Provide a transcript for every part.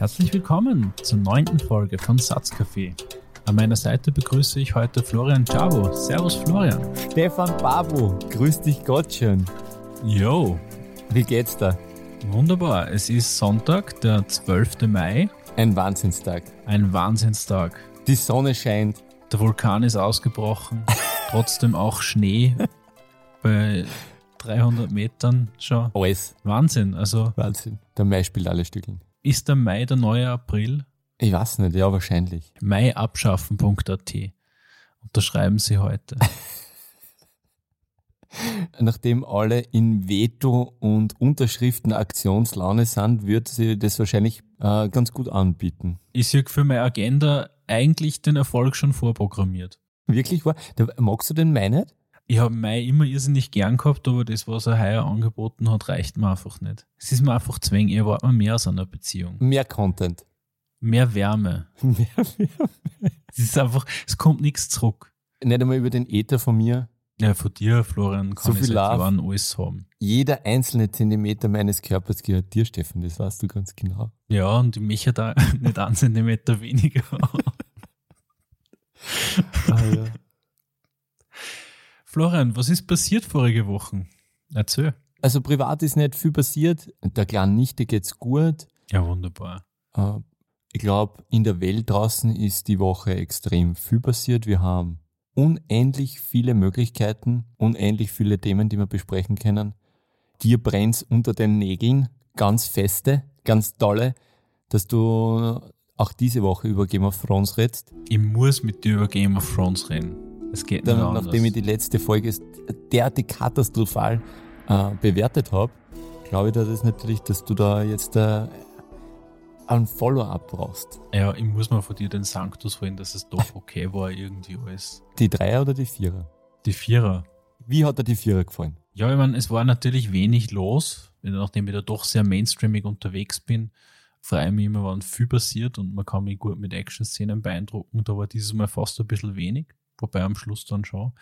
Herzlich willkommen zur neunten Folge von Satzcafé. An meiner Seite begrüße ich heute Florian Czabo. Servus Florian. Stefan Babu, grüß dich Gottchen. Yo. Wie geht's da? Wunderbar. Es ist Sonntag, der 12. Mai. Ein Wahnsinnstag. Ein Wahnsinnstag. Die Sonne scheint. Der Vulkan ist ausgebrochen. Trotzdem auch Schnee bei 300 Metern schon. Alles. Wahnsinn. Also Wahnsinn. Der Mai spielt alle Stückeln. Ist der Mai der neue April? Ich weiß nicht, ja, wahrscheinlich. maiabschaffen.at. Unterschreiben Sie heute. Nachdem alle in Veto- und Unterschriften-Aktionslaune sind, wird sie das wahrscheinlich äh, ganz gut anbieten. Ich sehe für meine Agenda eigentlich den Erfolg schon vorprogrammiert. Wirklich wahr? Magst du den Mai nicht? Ich habe Mai immer irrsinnig gern gehabt, aber das, was er heuer angeboten hat, reicht mir einfach nicht. Es ist mir einfach zwäng, ich erwarte mir mehr aus einer Beziehung. Mehr Content. Mehr Wärme. Mehr, mehr. Es ist einfach, es kommt nichts zurück. Nicht einmal über den Äther von mir. Ja, von dir, Florian, kann So ich viel seit. Jahren alles haben. Jeder einzelne Zentimeter meines Körpers gehört dir, Stefan, das weißt du ganz genau. Ja, und ich möchte da nicht einen Zentimeter weniger. Ah, ja. Florian, was ist passiert vorige Woche? Erzähl. Also privat ist nicht viel passiert. Der kleinen Nichte geht's gut. Ja, wunderbar. Äh, Ich glaube, in der Welt draußen ist die Woche extrem viel passiert. Wir haben unendlich viele Möglichkeiten, unendlich viele Themen, die wir besprechen können. Dir brennt's unter den Nägeln, ganz feste, ganz tolle, dass du auch diese Woche über Game of Thrones redest. Ich muss mit dir über Game of Thrones reden. Es geht Dann, anders. nachdem ich die letzte Folge derartig katastrophal äh, bewertet habe, glaube ich da das natürlich, dass du da jetzt äh, ein Follow-up brauchst. Ja, ich muss mal von dir den Sanctus holen, dass es doch okay war, irgendwie alles. Die Dreier oder die Vierer? Die Vierer. Wie hat dir die Vierer gefallen? Ja, ich meine, es war natürlich wenig los, nachdem ich da doch sehr mainstreamig unterwegs bin. Freue ich mich immer, wenn viel passiert und man kann mich gut mit Action-Szenen beeindrucken. Da war dieses Mal fast ein bisschen wenig, wobei am Schluss dann schon.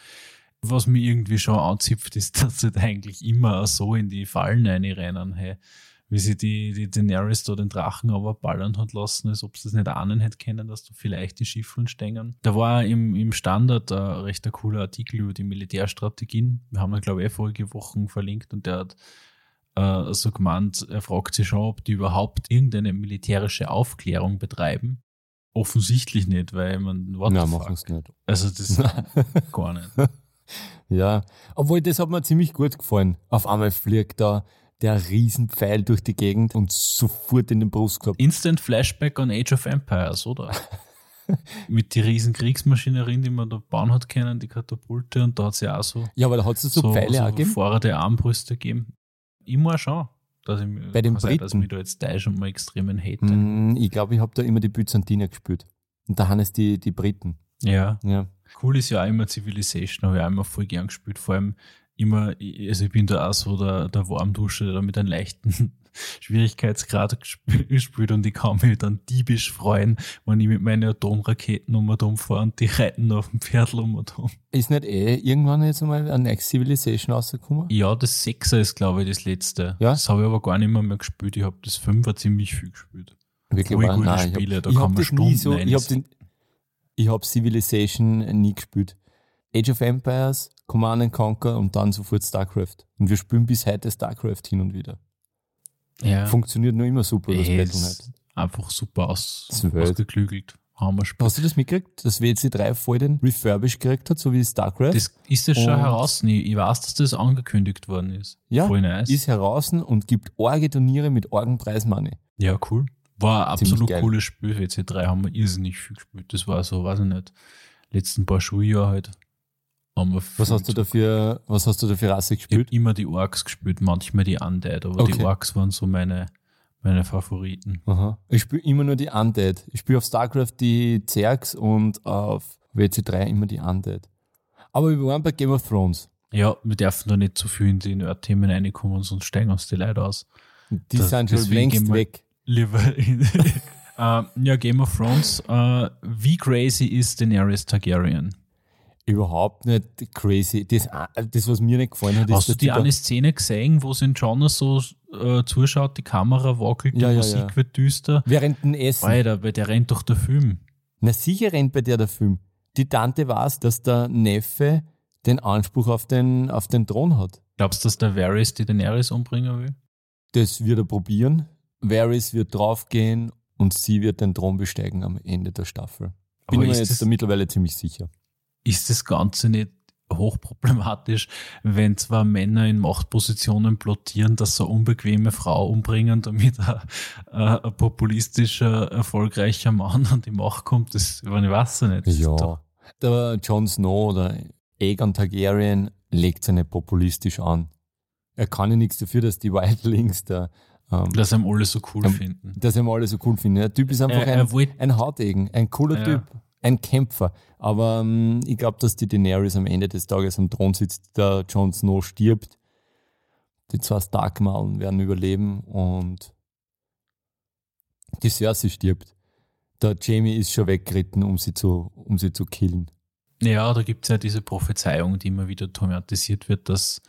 Was mich irgendwie schon anzipft, ist, dass sie da eigentlich immer so in die Fallen reinrennen, hey. Wie sie die, die Daenerys da den Drachen aber ballern hat lassen, als ob sie es nicht ahnen hätte können, dass da vielleicht die Schiffeln stängen. Da war im, im Standard ein recht ein cooler Artikel über die Militärstrategien. Wir haben da, glaube ich, eh vorige Wochen verlinkt und der hat äh, so gemeint, er fragt sich schon, ob die überhaupt irgendeine militärische Aufklärung betreiben. Offensichtlich nicht, weil man, what Nein, machen es nicht. Also das gar nicht. Ja, obwohl das hat mir ziemlich gut gefallen. Auf einmal fliegt da der Riesenpfeil durch die Gegend und sofort in den Brustkorb. Instant Flashback an Age of Empires, oder? Mit die riesen Kriegsmaschinerien, die man da bauen hat können, die Katapulte, und da hat es ja auch so, Ja, aber da hat es so, Pfeile auch gegeben. vorrade Armbrüste gegeben. Muss schon. Dass ich, Bei den sein, dass ich Briten? mich da jetzt täusche und mal extremen hate. Mm, Ich glaube, ich habe da immer die Byzantiner gespielt. Und da haben es die, die Briten. Ja. Ja. Cool ist ja auch immer Civilization, habe ich auch immer voll gern gespielt. Vor allem immer, also ich bin da auch so der, der Warmdusche, der mit einem leichten Schwierigkeitsgrad gesp- gespielt und ich kann mich dann diebisch freuen, wenn ich mit meinen Atomraketen um und um fahre und die reiten auf dem Pferdl um und um. Ist nicht eh irgendwann jetzt einmal ein Next Civilization rausgekommen? Ja, das Sechser ist, glaube ich, das letzte. Ja? Das habe ich aber gar nicht mehr, mehr gespielt. Ich habe das Fünfer ziemlich viel gespielt. Wirklich gute Nein, Spiele, ich da habe kann hab man nie so, Stunden ich habe ich habe Civilization nie gespielt. Age of Empires, Command and Conquer und dann sofort StarCraft. Und wir spielen bis heute StarCraft hin und wieder. Ja, Funktioniert nur immer super, das Ey, Battle.net. einfach super aus, ausgeklügelt. Hast du das mitgekriegt, dass WC3 voll den Refurbish gekriegt hat, so wie StarCraft? Das ist das schon heraus. Ich, ich weiß, dass das angekündigt worden ist. ja, Voll nice. ist heraus und gibt orge Turniere mit Orgenpreis Money. ja, cool. War ein Ziemlich absolut geil. cooles Spiel. WC3 haben wir irrsinnig viel gespielt. Das war so, weiß ich nicht, letzten paar Schuljahre halt. Haben wir Was hast du dafür, was hast du da für Rasse Ich habe gespielt? immer die Orks gespielt, manchmal die Undead, aber die Okay. Orks waren so meine, meine Favoriten. Aha. Ich spiele immer nur die Undead. Ich spiele auf StarCraft die Zergs und auf WC3 immer die Undead. Aber wir waren bei Game of Thrones. Ja, wir dürfen da nicht zu viel in die Nerd-Themen reinkommen, sonst steigen uns die Leute aus. Die Das- sind schon längst weg. Lieber in, Ähm, ja, Game of Thrones. Äh, wie crazy ist Daenerys Targaryen? Überhaupt nicht crazy. Das, das was mir nicht gefallen hat, ist, Hast du die eine Szene gesehen, wo in Jonas so äh, zuschaut, die Kamera wackelt, Ja, die ja, Musik ja. wird düster. Während dem Essen. Alter, bei der rennt doch der Film. Na sicher rennt bei der der Film. Die Tante weiß, dass der Neffe den Anspruch auf den, auf den Thron hat. Glaubst du, dass der Varys die Daenerys umbringen will? Das wird er probieren. Varys wird draufgehen und sie wird den Thron besteigen am Ende der Staffel. Bin Aber mir jetzt das- da mittlerweile ziemlich sicher. Ist das Ganze nicht hochproblematisch, wenn zwei Männer in Machtpositionen blottieren, dass sie eine unbequeme Frau umbringen, damit ein, äh, ein populistischer, erfolgreicher Mann an die Macht kommt? Das, ich weiß ja nicht. Ja. Der Jon Snow oder Aegon Targaryen legt sich nicht populistisch an. Er kann ja nichts dafür, dass die Wildlings da, ähm, Dass ihm alle so cool Ähm, finden. dass er alle so cool finden. Der Typ ist einfach Er- ein, ein Hautegen, ein cooler Ja. Typ, ein Kämpfer. Aber ähm, ich glaube, dass die Daenerys am Ende des Tages am Thron sitzt, der Jon Snow stirbt. Die zwei Starkmalen werden überleben und die Cersei stirbt. Der Jamie ist schon weggeritten, um sie zu, um sie zu killen. Ja, da gibt es ja diese Prophezeiung, die immer wieder thematisiert wird, dass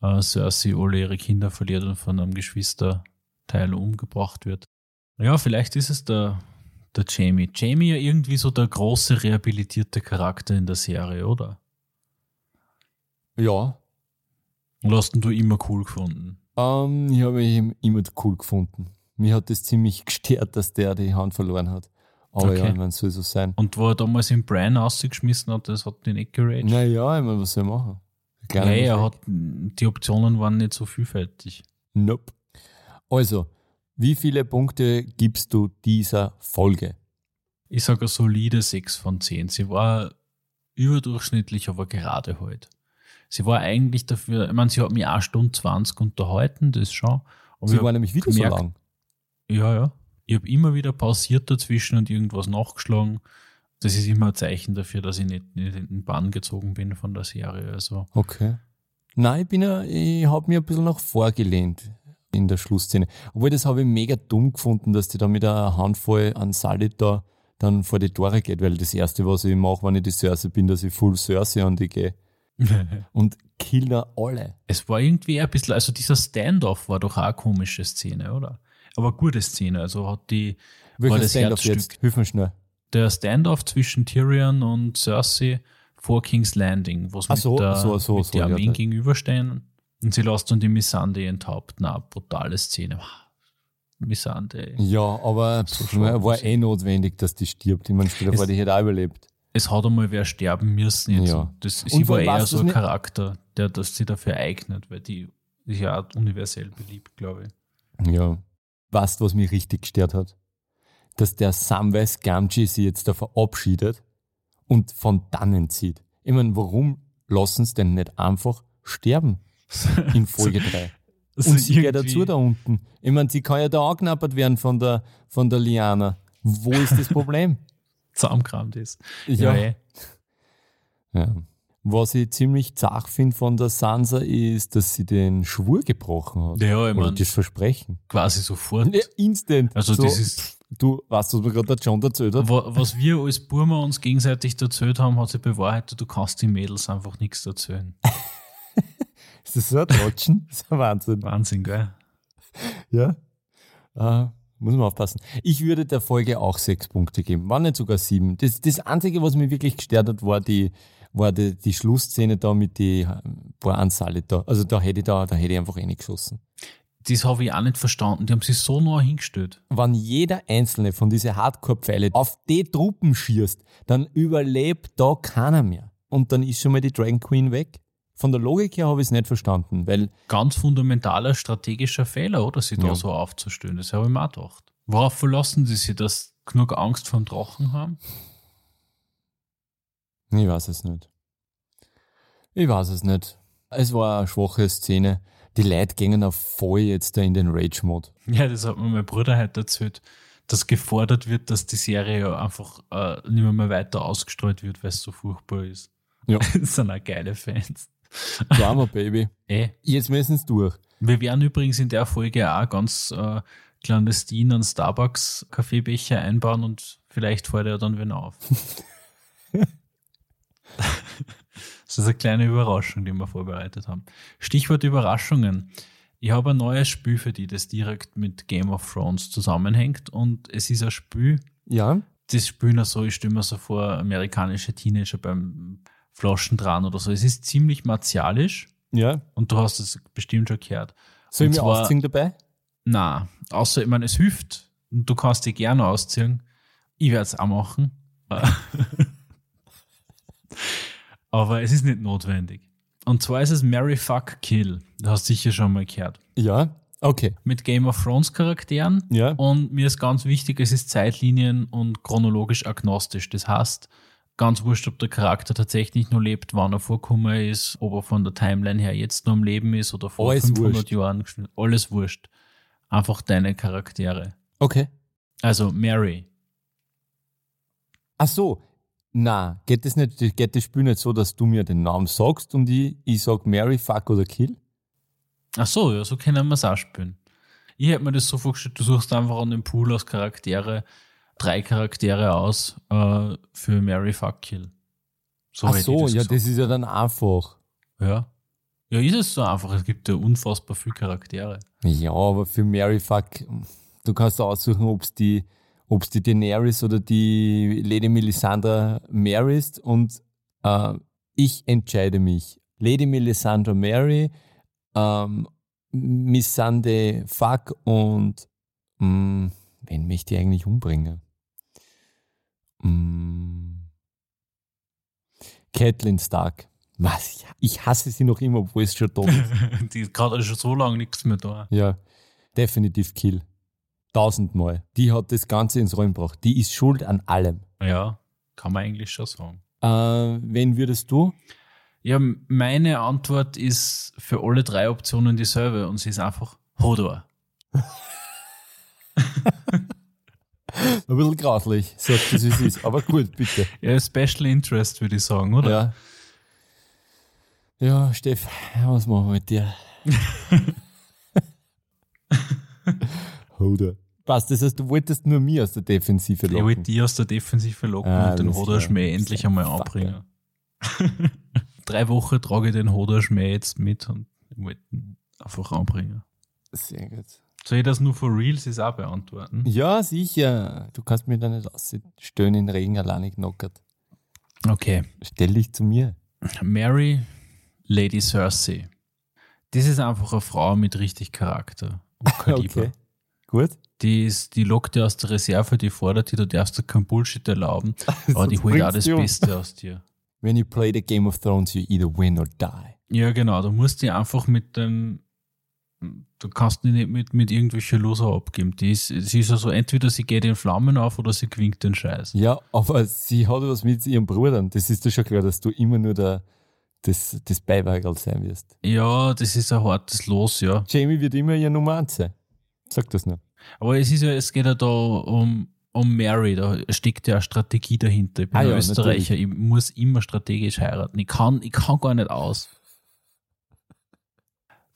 äh, Cersei alle ihre Kinder verliert und von einem Geschwisterteil umgebracht wird. Ja, vielleicht ist es der, der Jamie. Jamie ja irgendwie so der große rehabilitierte Charakter in der Serie, oder? Ja, Und hast ihn du immer cool gefunden? ähm, ich habe ihn immer cool gefunden. Mir hat das ziemlich gestört, dass der die Hand verloren hat. Aber Okay. ja, ich meine, soll so sein. Und wo er damals den Brian rausgeschmissen hat, das hat ihn nicht geraged. Naja, ich meine, was soll ich machen? Muss er hat, die Optionen waren nicht so vielfältig. Nope. Also, wie viele Punkte gibst du dieser Folge? Ich sage eine solide 6 von 10. Sie war überdurchschnittlich, aber gerade halt. Sie war eigentlich dafür, ich meine, sie hat mich auch Stunde 20 unterhalten, das schon. Aber Sie war nämlich wieder gemerkt- so lang. Ja, ja. Ich habe immer wieder pausiert dazwischen und irgendwas nachgeschlagen. Das ist immer ein Zeichen dafür, dass ich nicht, nicht in den Bann gezogen bin von der Serie. Also, Okay. Nein, ich bin ja, ich habe mir ein bisschen nach vorgelehnt in der Schlussszene. Obwohl, das habe ich mega dumm gefunden, dass die da mit einer Handvoll an Salit da dann vor die Tore geht, weil das Erste, was ich mache, wenn ich die Cersei bin, dass ich full Cersei an die gehe und kill da alle. es war irgendwie ein bisschen, also dieser Standoff war doch auch eine komische Szene, oder? Aber eine gute Szene. Also hat die, Stand-up Herzstück. jetzt? Hilf mir schnell. der Standoff zwischen Tyrion und Cersei vor King's Landing, wo sie so, mit, der, so, so, mit so, die ja, gegenüberstehen. Und sie lässt dann die Missande enthaupten. Eine brutale Szene. Missande. Ja, aber So war eh notwendig, dass die stirbt. Ich meine, Es- vor, die hätte auch überlebt. Es hat einmal wer sterben müssen. Jetzt. Ja. Und Das, Und sie vor war eher so ein Charakter, der das sie dafür eignet, weil die ist ja auch universell beliebt, glaube ich. Ja. Weißt du, was mich richtig gestört hat? Dass der Samwise Gamgee sie jetzt da verabschiedet und von dannen zieht. Ich meine, warum lassen sie denn nicht einfach sterben in Folge 3? Also Und sie geht irgendwie- dazu da unten. Ich meine, sie kann ja da angeknappert werden von der, von der Liana. Wo ist das Problem? zusammengekramt ist. Ja. Ja. Was ich ziemlich zach finde von der Sansa ist, dass sie den Schwur gebrochen hat. Ja, ich Oder meine, das Versprechen. quasi sofort. Ja, instant. Also so, das ist, Du, weißt du, was mir gerade der John erzählt hat? wa- was wir als Burma uns gegenseitig erzählt haben, hat sich bewahrheitet, du kannst den Mädels einfach nichts erzählen. Ist das so ein Trotschen? Das ist ein Wahnsinn. Wahnsinn, gell? Ja. Äh, muss man aufpassen. Ich würde der Folge auch sechs Punkte geben, war nicht sogar sieben. Das, das Einzige, was mich wirklich gestört hat, war die, war die, die Schlussszene da mit die paar Anzahl da. Also da hätte ich da, da hätte ich einfach eh nicht geschossen. Das habe ich auch nicht verstanden. Die haben sich so nah hingestellt. Wenn jeder einzelne von diesen Hardcore-Pfeile auf die Truppen schießt, dann überlebt da keiner mehr. Und dann ist schon mal die Dragon Queen weg. Von der Logik her habe ich es nicht verstanden, weil Ganz fundamentaler strategischer Fehler, oder? Sie da Ja. so aufzustellen. Das habe ich mir auch gedacht. Worauf verlassen sie sich, dass sie genug Angst vor dem Drachen haben? Ich weiß es nicht. Ich weiß es nicht. Es war eine schwache Szene. Die Leute gingen auf voll jetzt da in den Rage-Mode. Ja, das hat mir mein Bruder heute erzählt, dass gefordert wird, dass die Serie ja einfach äh, nicht mehr, mehr weiter ausgestrahlt wird, weil es so furchtbar ist. Ja. das sind auch geile Fans. Drama, Baby. Ey, Jetzt müssen sie durch. wir werden übrigens in der Folge auch ganz äh, clandestin einen Starbucks-Kaffeebecher einbauen und vielleicht fällt er dann wieder auf. das ist eine kleine Überraschung, die wir vorbereitet haben. Stichwort Überraschungen. Ich habe ein neues Spiel für die, das direkt mit Game of Thrones zusammenhängt. Und es ist ein Spiel, Ja. das spielen so, ich stelle mir so vor, amerikanische Teenager beim Flaschen dran oder so. Es ist ziemlich martialisch Ja. und du hast es bestimmt schon gehört. Soll ich mir zwar- ausziehen dabei? Na, außer, ich meine, es hilft und du kannst dich gerne ausziehen. Ich werde es auch machen. Aber es ist nicht notwendig. Und zwar ist es Mary Fuck Kill. Du hast sicher schon mal gehört. Ja. Okay. Mit Game of Thrones Charakteren. Ja. Und mir ist ganz wichtig, es ist Zeitlinien und chronologisch agnostisch. Das heißt, ganz wurscht, ob der Charakter tatsächlich nur lebt, wann er vorkommen ist, ob er von der Timeline her jetzt noch am Leben ist oder vor Alles 500 wurscht. Jahren. geschnitten. Alles wurscht. Einfach deine Charaktere. Okay. Also Mary. Ach so. Na, geht das nicht, geht das Spiel nicht so, dass du mir den Namen sagst und ich, ich sag Mary, fuck oder kill? Ach so, ja, so können wir es auch spielen. Ich hätte mir das so vorgestellt, du suchst einfach an dem Pool aus Charaktere, drei Charaktere aus äh, für Mary Fuck Kill. So Ach so, ich ja, gesagt. das ist ja dann einfach. Ja. Ja, ist es so einfach. Es gibt ja unfassbar viele Charaktere. Ja, aber für Mary, fuck, du kannst aussuchen, ob es die, ob's die Daenerys oder die Lady Melisandre Mary ist und äh, ich entscheide mich. Lady Melisandre Mary, ähm, Missande Fuck und mh, wen möchte ich eigentlich umbringen? Mh, Catelyn Stark. Was? Ich hasse sie noch immer, obwohl es schon tot ist. Die ist gerade schon so lange nichts mehr da. Ja, definitiv Kill. Tausendmal. Die hat das Ganze ins Rollen gebracht. Die ist schuld an allem. Ja, kann man eigentlich schon sagen. Äh, wen würdest du? Ja, meine Antwort ist für alle drei Optionen dieselbe und sie ist einfach Hodor. Ein bisschen grauslich, sagt es, wie es ist. Aber gut, bitte. Ja, Special Interest würde ich sagen, oder? Ja. Ja, Steff, was machen wir mit dir? Hodor. Passt, das heißt, du wolltest nur mir aus der Defensive Ich wollte locken. die aus der Defensive locken Ah, und den alles Hodor klar. Schmäh endlich einmal anbringen. Drei Wochen trage ich den Hodor Schmäh jetzt mit und wollte ihn einfach anbringen. Sehr gut. Soll ich das nur for Reals ist auch beantworten? Ja, sicher. Du kannst mir da nicht ausstellen in Regen alleine knockert. Okay. Stell dich zu mir. Mary, Lady Cersei. Das ist einfach eine Frau mit richtig Charakter und Kaliber. Okay. Gut. Die, ist, die lockt dir aus der Reserve, die fordert dir, du darfst dir kein Bullshit erlauben, aber die holt auch das dich um. Beste aus dir. When you play the Game of Thrones, you either win or die. Ja, genau, du musst die einfach mit dem, du kannst die nicht mit, mit irgendwelchen Loser abgeben. Die ist, sie ist also entweder sie geht in Flammen auf oder sie gewinnt den Scheiß. Ja, aber sie hat was mit ihren Brüdern. Das ist dir schon klar, dass du immer nur der, das, das Beiwagerl sein wirst. Ja, das ist ein hartes Los, ja. Jamie wird immer ihr Nummer 1 sein. Sag das nur. Aber es ist ja, es geht ja da um, um Mary, da steckt ja eine Strategie dahinter. Ich bin Ah ja, Österreicher, ich muss immer strategisch heiraten. Ich kann, ich kann gar nicht aus.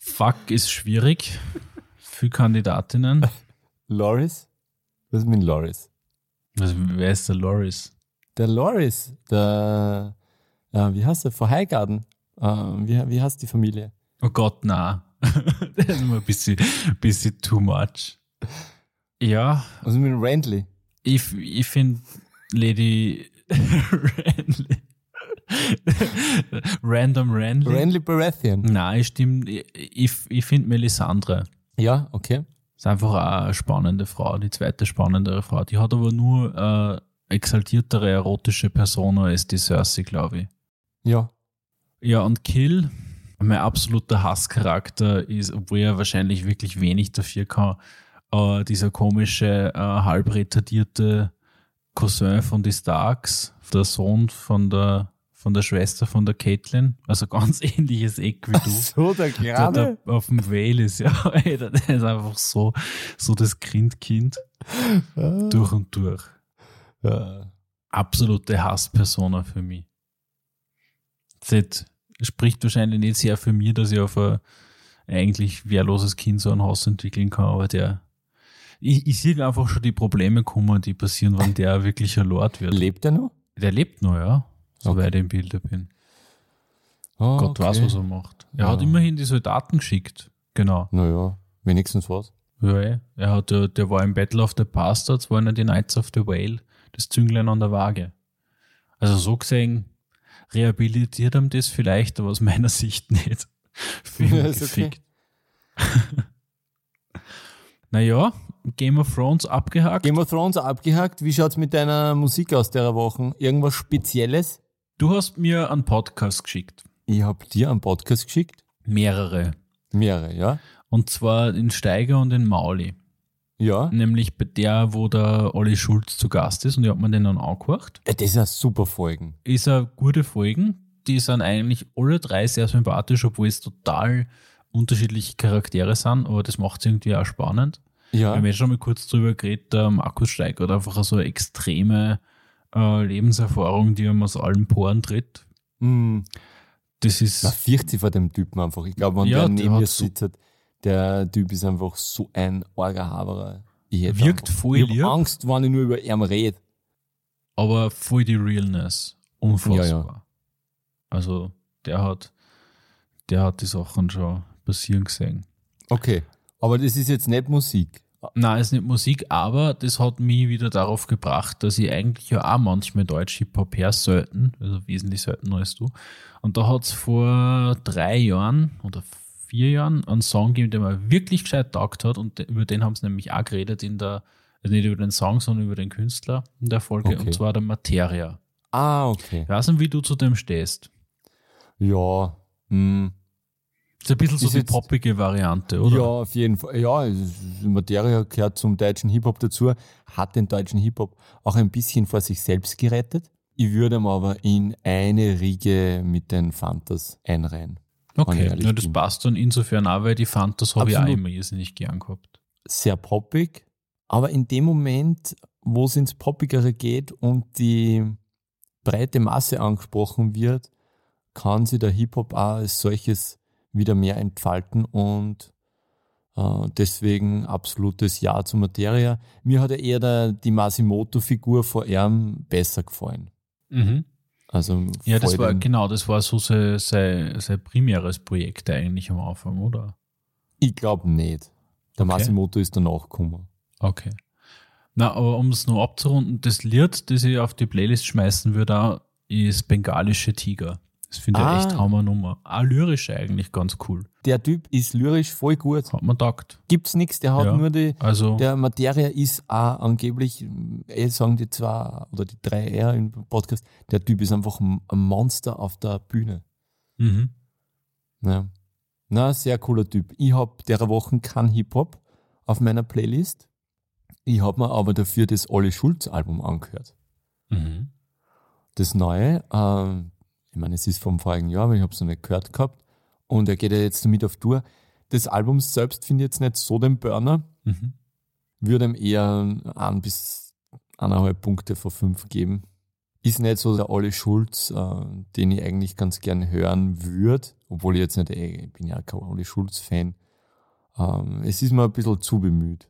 Fuck ist schwierig. Für Kandidatinnen. Loris? Was ist mit Loris? Also, wer ist der Loris? Der Loris, der, äh, wie heißt der? Von Highgarden. Äh, wie, wie heißt die Familie? Oh Gott, na. das ist immer ein bisschen, bisschen too much. Ja, Was ist mit Randley? ich, ich finde Lady Randley. Random Randley. Randley Baratheon. Nein, ich stimme. Ich, ich, finde Melisandre Ja, okay. ist einfach eine spannende Frau, die zweite spannendere Frau. Die hat aber nur äh, exaltiertere erotische Person als die Cersei, glaube ich. Ja. Ja, und Kill, mein absoluter Hasscharakter ist, obwohl er wahrscheinlich wirklich wenig dafür kann, äh, dieser komische, äh, halb retardierte Cousin von die Starks, der Sohn von der, von der Schwester von der Caitlin, also ganz ähnliches Eck wie du. So, der Der, Grabe. der auf dem Vale ist, ja, ey, der der ist einfach so, so das Grindkind durch und durch. Ja. Absolute Hasspersona für mich. Das spricht wahrscheinlich nicht sehr für mich, dass ich auf ein eigentlich wehrloses Kind so ein Haus entwickeln kann, aber der, ich, ich sehe einfach schon die Probleme kommen, die passieren, wenn der wirklich ein Lord wird. Lebt er noch? Der lebt noch, ja, soweit Okay. ich im Bilde bin. Oh, Gott weiß, was er macht. Er hat Ja. immerhin die Soldaten geschickt. genau. Naja, wenigstens was. Ja, eh. er hat, äh, der war im Battle of the Bastards, waren ja die Knights of the Whale, das Zünglein an der Waage. Also so gesehen, rehabilitiert ihm das vielleicht, aber aus meiner Sicht nicht. Ihn Ja, ist okay. gefickt. naja, Game of Thrones abgehakt. Game of Thrones abgehakt. Wie schaut's mit deiner Musik aus der Woche? Irgendwas Spezielles? Du hast mir einen Podcast geschickt. Ich hab dir einen Podcast geschickt. Mehrere. Mehrere, ja? Und zwar in Steiger und in Mauli. Ja. Nämlich bei der, wo der Olli Schulz zu Gast ist und ich hab mir den dann angehört. Äh, Das ist ja super Folgen. Ist eine gute Folgen. Die sind eigentlich alle drei sehr sympathisch, obwohl es total unterschiedliche Charaktere sind, aber das macht es irgendwie auch spannend. Wir Ja. haben ja schon mal kurz drüber geredet, der Markus Steiger hat einfach so eine extreme äh, Lebenserfahrung, die ihm aus allen Poren tritt. Hm. Das ist, Man fürchtet sich vor dem Typen einfach. Ich glaube, wenn Ja, der neben hat mir so- sitzt, der Typ ist einfach so ein arger Haberer. Ich Wirkt einfach, voll ich hab. Angst, wenn ich nur über ihn rede. aber voll die Realness. Unfassbar. Ja, ja. Also der hat, der hat die Sachen schon passieren gesehen. Okay. Aber das ist jetzt nicht Musik. Nein, ist nicht Musik, aber das hat mich wieder darauf gebracht, dass ich eigentlich ja auch manchmal Deutsch Hip-Hop her selten, also wesentlich seltener als du. Und da hat es vor drei Jahren oder vier Jahren einen Song gegeben, der mir wirklich gescheit taugt hat und über den haben sie nämlich auch geredet in der, also nicht über den Song, sondern über den Künstler in der Folge, Okay. und zwar der Materia. Ah, okay. Ich weiß nicht, wie du zu dem stehst. Ja. Ist ein bisschen so die poppige Variante, oder? Ja, auf jeden Fall. Ja, Materia gehört zum deutschen Hip-Hop dazu, hat den deutschen Hip-Hop auch ein bisschen vor sich selbst gerettet. Ich würde ihm aber in eine Riege mit den Fantas einreihen. Okay, ja, das passt dann insofern auch, weil die Fantas habe ich auch immer irrsinnig gern gehabt. Sehr poppig, aber in dem Moment, wo es ins Poppigere geht und die breite Masse angesprochen wird, kann sich der Hip-Hop auch als solches wieder mehr entfalten und äh, deswegen absolutes Ja zur Materia. Mir hat ja eher der, die Masimoto-Figur vor ihm besser gefallen. Also Ja, das war, genau, das war so sein, sein, sein primäres Projekt eigentlich am Anfang, oder? Ich glaube nicht. Der Okay. Masimoto ist danach gekommen. Okay. Na, aber um es noch abzurunden, das Lied, das ich auf die Playlist schmeißen würde, ist Bengalische Tiger. Das finde ich Ah. echt Hammer Nummer. Auch lyrisch eigentlich ganz cool. Der Typ ist lyrisch voll gut. Hat man taugt. Gibt's nichts, der hat Ja. nur die, Also, Der Materia ist auch angeblich, eh sagen die zwei oder die drei R im Podcast, der Typ ist einfach ein Monster auf der Bühne. mhm. Ja. Na, sehr cooler Typ. Ich habe der Woche kein Hip-Hop auf meiner Playlist. Ich habe mir aber dafür das Olli Schulz Album angehört. Mhm. Das neue, ähm, ich meine, es ist vom vorigen Jahr, aber ich habe es noch nicht gehört gehabt. Und er geht ja jetzt damit auf Tour. Das Album selbst finde ich jetzt nicht so den Burner. Mhm. würde ihm eher ein bis eineinhalb Punkte von fünf geben. Ist nicht so der Olli Schulz, äh, den ich eigentlich ganz gern hören würde, obwohl ich jetzt nicht, eh, ich bin ja kein Olli Schulz-Fan. Ähm, es ist mir ein bisschen zu bemüht.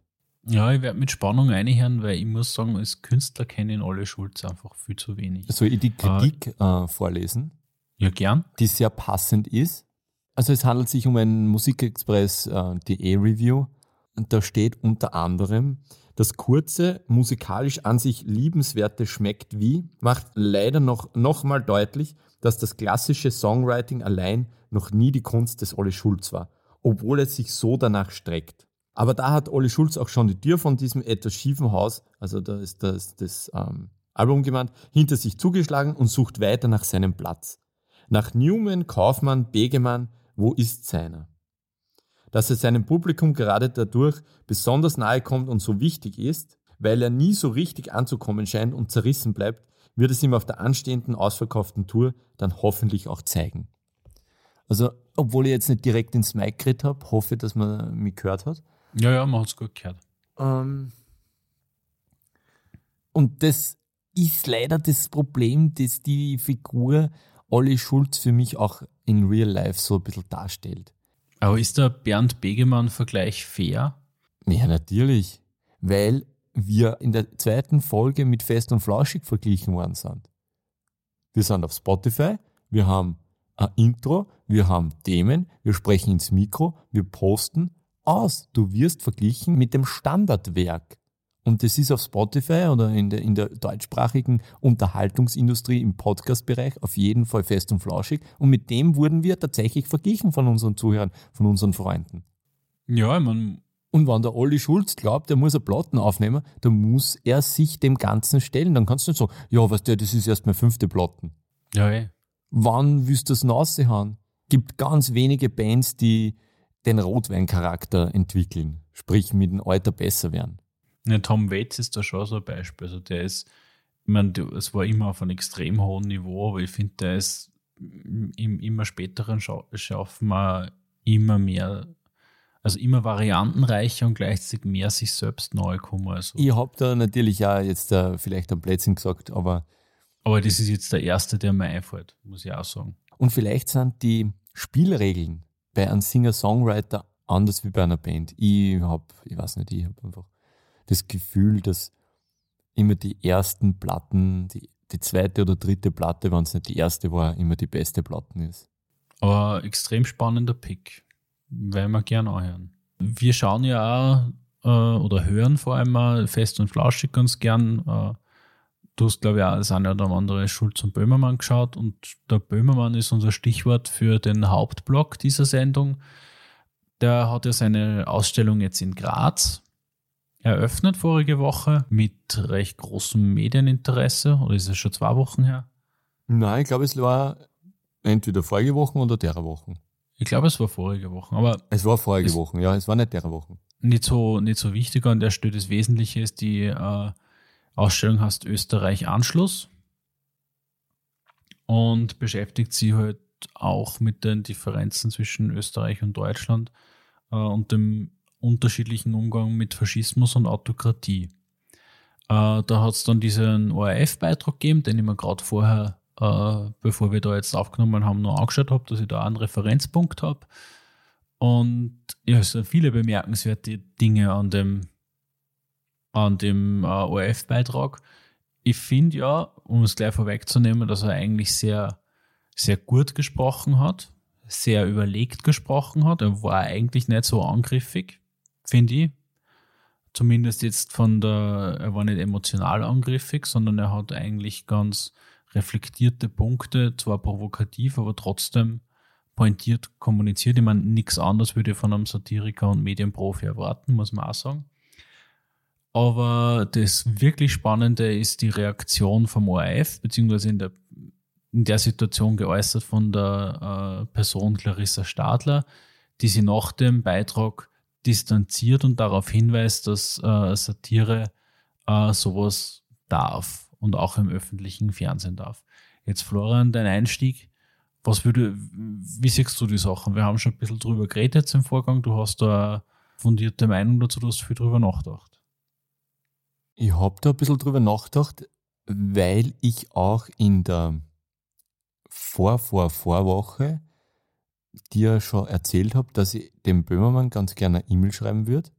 Ja, ich werde mit Spannung einhören, weil ich muss sagen, als Künstler kenne ich alle Schulz einfach viel zu wenig. Soll ich die Kritik äh, vorlesen, Ja, gern. die sehr passend ist? Also es handelt sich um ein Musikexpress.de Review und da steht unter anderem, das kurze, musikalisch an sich liebenswerte Schmeckt wie macht leider noch, noch mal deutlich, dass das klassische Songwriting allein noch nie die Kunst des Olli Schulz war, obwohl es sich so danach streckt. Aber da hat Olli Schulz auch schon die Tür von diesem etwas schiefen Haus, also da ist das, das ähm, Album gemeint, hinter sich zugeschlagen und sucht weiter nach seinem Platz. Nach Newman, Kaufmann, Begemann, wo ist seiner? Dass er seinem Publikum gerade dadurch besonders nahe kommt und so wichtig ist, weil er nie so richtig anzukommen scheint und zerrissen bleibt, wird es ihm auf der anstehenden ausverkauften Tour dann hoffentlich auch zeigen. Also, obwohl ich jetzt nicht direkt ins Mic geredet habe, hoffe, dass man mich gehört hat. Ja, ja, man hat es gut gehört. Ähm, und das ist leider das Problem, dass die Figur Olli Schulz für mich auch in Real Life so ein bisschen darstellt. Aber ist der Bernd Begemann-Vergleich fair? Ja, natürlich. Weil wir in der zweiten Folge mit Fest und Flauschig verglichen worden sind. Wir sind auf Spotify, wir haben ein Intro, wir haben Themen, wir sprechen ins Mikro, wir posten aus. Du wirst verglichen mit dem Standardwerk. Und das ist auf Spotify oder in der, in der deutschsprachigen Unterhaltungsindustrie im Podcast-Bereich auf jeden Fall fest und flauschig. Und mit dem wurden wir tatsächlich verglichen von unseren Zuhörern, von unseren Freunden. Ja, ich mein, Und wenn der Olli Schulz glaubt, er muss eine Platten aufnehmen, dann muss er sich dem Ganzen stellen. Dann kannst du nicht sagen, ja, was der, das ist erst meine fünfte Platten. ja, eh. Wann willst du das raushauen? Gibt ganz wenige Bands, die den Rotweincharakter entwickeln, sprich mit dem Alter besser werden. Ja, Tom Waits ist da schon so ein Beispiel. Also der ist, ich meine, es war immer auf einem extrem hohen Niveau, aber ich finde, der ist im immer späteren Scha Schaffen auch immer mehr, also immer variantenreicher und gleichzeitig mehr sich selbst neu gekommen. Also. Ich hab da natürlich auch jetzt äh, vielleicht ein Plätzchen gesagt, aber Aber das ist jetzt der erste, der mir einfällt, muss ich auch sagen. und vielleicht sind die Spielregeln bei einem Singer-Songwriter anders wie bei einer Band. Ich hab, ich weiß nicht, ich habe einfach das Gefühl, dass immer die ersten Platten, die, die zweite oder dritte Platte, wenn es nicht die erste war, immer die beste Platten ist. Aber extrem spannender Pick. Werden wir gern anhören. Wir schauen ja auch äh, oder hören vor allem auch fest und flauschig ganz gern. Äh, du hast, glaube ich, auch das eine oder andere Schulz und Böhmermann geschaut und der Böhmermann ist unser Stichwort für den Hauptblock dieser Sendung. Der hat ja seine Ausstellung jetzt in Graz eröffnet vorige Woche mit recht großem Medieninteresse. Oder ist es schon zwei Wochen her? Nein, ich glaube, es war entweder vorige Woche oder derer Wochen. Ich glaube, es war vorige Woche. Aber Es war vorige Woche, ja, es war nicht derer Wochen. nicht so, nicht so wichtig an der Stelle. Das Wesentliche ist, die äh, Ausstellung heißt Österreich Anschluss und beschäftigt sich halt auch mit den Differenzen zwischen Österreich und Deutschland äh, und dem unterschiedlichen Umgang mit Faschismus und Autokratie. Äh, da hat es dann diesen ORF-Beitrag gegeben, den ich mir gerade vorher, äh, bevor wir da jetzt aufgenommen haben, noch angeschaut habe, dass ich da einen Referenzpunkt habe. Und ja, es sind viele bemerkenswerte Dinge an dem, an dem äh, ORF-Beitrag. Ich finde ja, um es gleich vorwegzunehmen, dass er eigentlich sehr, sehr gut gesprochen hat, sehr überlegt gesprochen hat. Er war eigentlich nicht so angriffig, finde ich. Zumindest jetzt von der, er war nicht emotional angriffig, sondern er hat eigentlich ganz reflektierte Punkte, zwar provokativ, aber trotzdem pointiert kommuniziert. Ich meine, nichts anderes würde ich von einem Satiriker und Medienprofi erwarten, muss man auch sagen. Aber das wirklich Spannende ist die Reaktion vom ORF, beziehungsweise in der, in der Situation geäußert von der äh, Person Clarissa Stadler, die sie nach dem Beitrag distanziert und darauf hinweist, dass äh, Satire äh, sowas darf und auch im öffentlichen Fernsehen darf. Jetzt Florian, dein Einstieg. Was würde, wie siehst du die Sachen? Wir haben schon ein bisschen drüber geredet jetzt im Vorgang. Du hast da fundierte Meinung dazu, du hast viel drüber nachgedacht. Ich habe da ein bisschen drüber nachgedacht, weil ich auch in der Vor-Vor-Vorwoche dir schon erzählt habe, dass ich dem Böhmermann ganz gerne eine E-Mail schreiben würde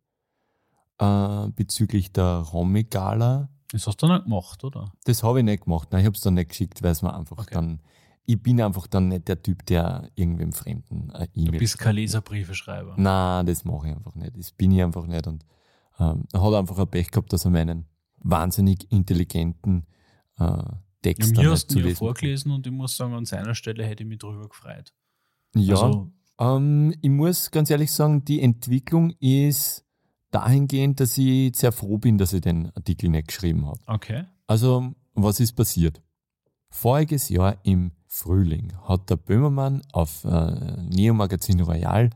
äh, bezüglich der Romy-Gala. Das hast du dann gemacht, oder? Das habe ich nicht gemacht. Nein, ich habe es dann nicht geschickt, weil es mir einfach Okay. dann. Ich bin einfach dann nicht der Typ, der irgendwem Fremden eine Du E-Mail bist kein Leserbriefeschreiber. Nein, das mache ich einfach nicht. Das bin ich einfach nicht. Und ähm, er hat einfach ein Pech gehabt, dass er meinen wahnsinnig intelligenten äh, Ja, Text dann mir hast zu du ja lesen. vorgelesen und ich muss sagen, an seiner Stelle hätte ich mich drüber gefreut. Ja, Also, ähm, ich muss ganz ehrlich sagen, die Entwicklung ist dahingehend, dass ich sehr froh bin, dass ich den Artikel nicht geschrieben habe. okay. Also, was ist passiert? Voriges Jahr im Frühling hat der Böhmermann auf äh, Neo Magazin Royal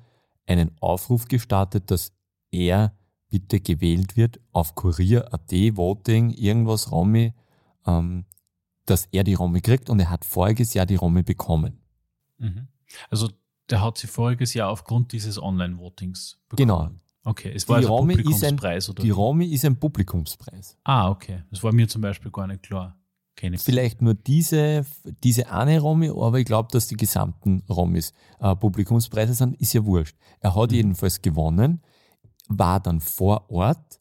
einen Aufruf gestartet, dass er bitte gewählt wird auf Kurier.at, Voting, irgendwas Romy, ähm, dass er die Romy kriegt und er hat voriges Jahr die Romy bekommen. Mhm. Also, der hat sie voriges Jahr aufgrund dieses Online-Votings bekommen. Genau. Okay, es war Die also Romy ist ein- Publikumspreis, oder? Die? Romy ist ein Publikumspreis. ah, okay. Das war mir zum Beispiel gar nicht klar. Vielleicht nur diese, diese eine Romy, aber ich glaube, dass die gesamten Romys äh, Publikumspreise sind, ist ja wurscht. Er hat Mhm. jedenfalls gewonnen, war dann vor Ort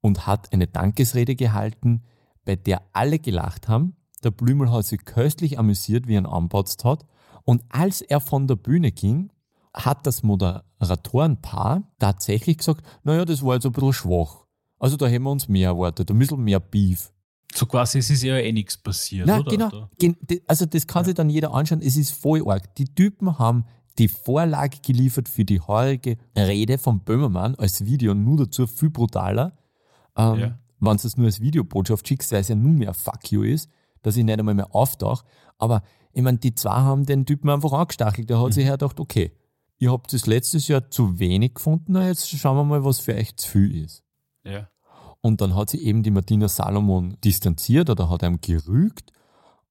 und hat eine Dankesrede gehalten, bei der alle gelacht haben. Der Blümel hat sich köstlich amüsiert, wie er ihn anpatzt hat. Und als er von der Bühne ging, hat das Moderatorenpaar tatsächlich gesagt, naja, das war jetzt ein bisschen schwach. Also da hätten wir uns mehr erwartet, ein bisschen mehr Beef. So quasi, es ist ja eh nichts passiert, Nein, oder? genau. Also das kann sich dann jeder anschauen. Es ist voll arg. Die Typen haben die Vorlage geliefert für die heurige Rede von Böhmermann als Video, nur dazu viel brutaler. Ähm, Ja. Wenn du es nur als Videobotschaft schickst, weil es ja nur mehr Fuck you ist, dass ich nicht einmal mehr auftauche. Aber ich meine, die zwei haben den Typen einfach angestachelt. Der hat sich halt gedacht, okay, ihr habt das letztes Jahr zu wenig gefunden, na jetzt schauen wir mal, was für euch zu viel ist. Ja. Und dann hat sie eben die Martina Salomon distanziert oder hat einem gerügt.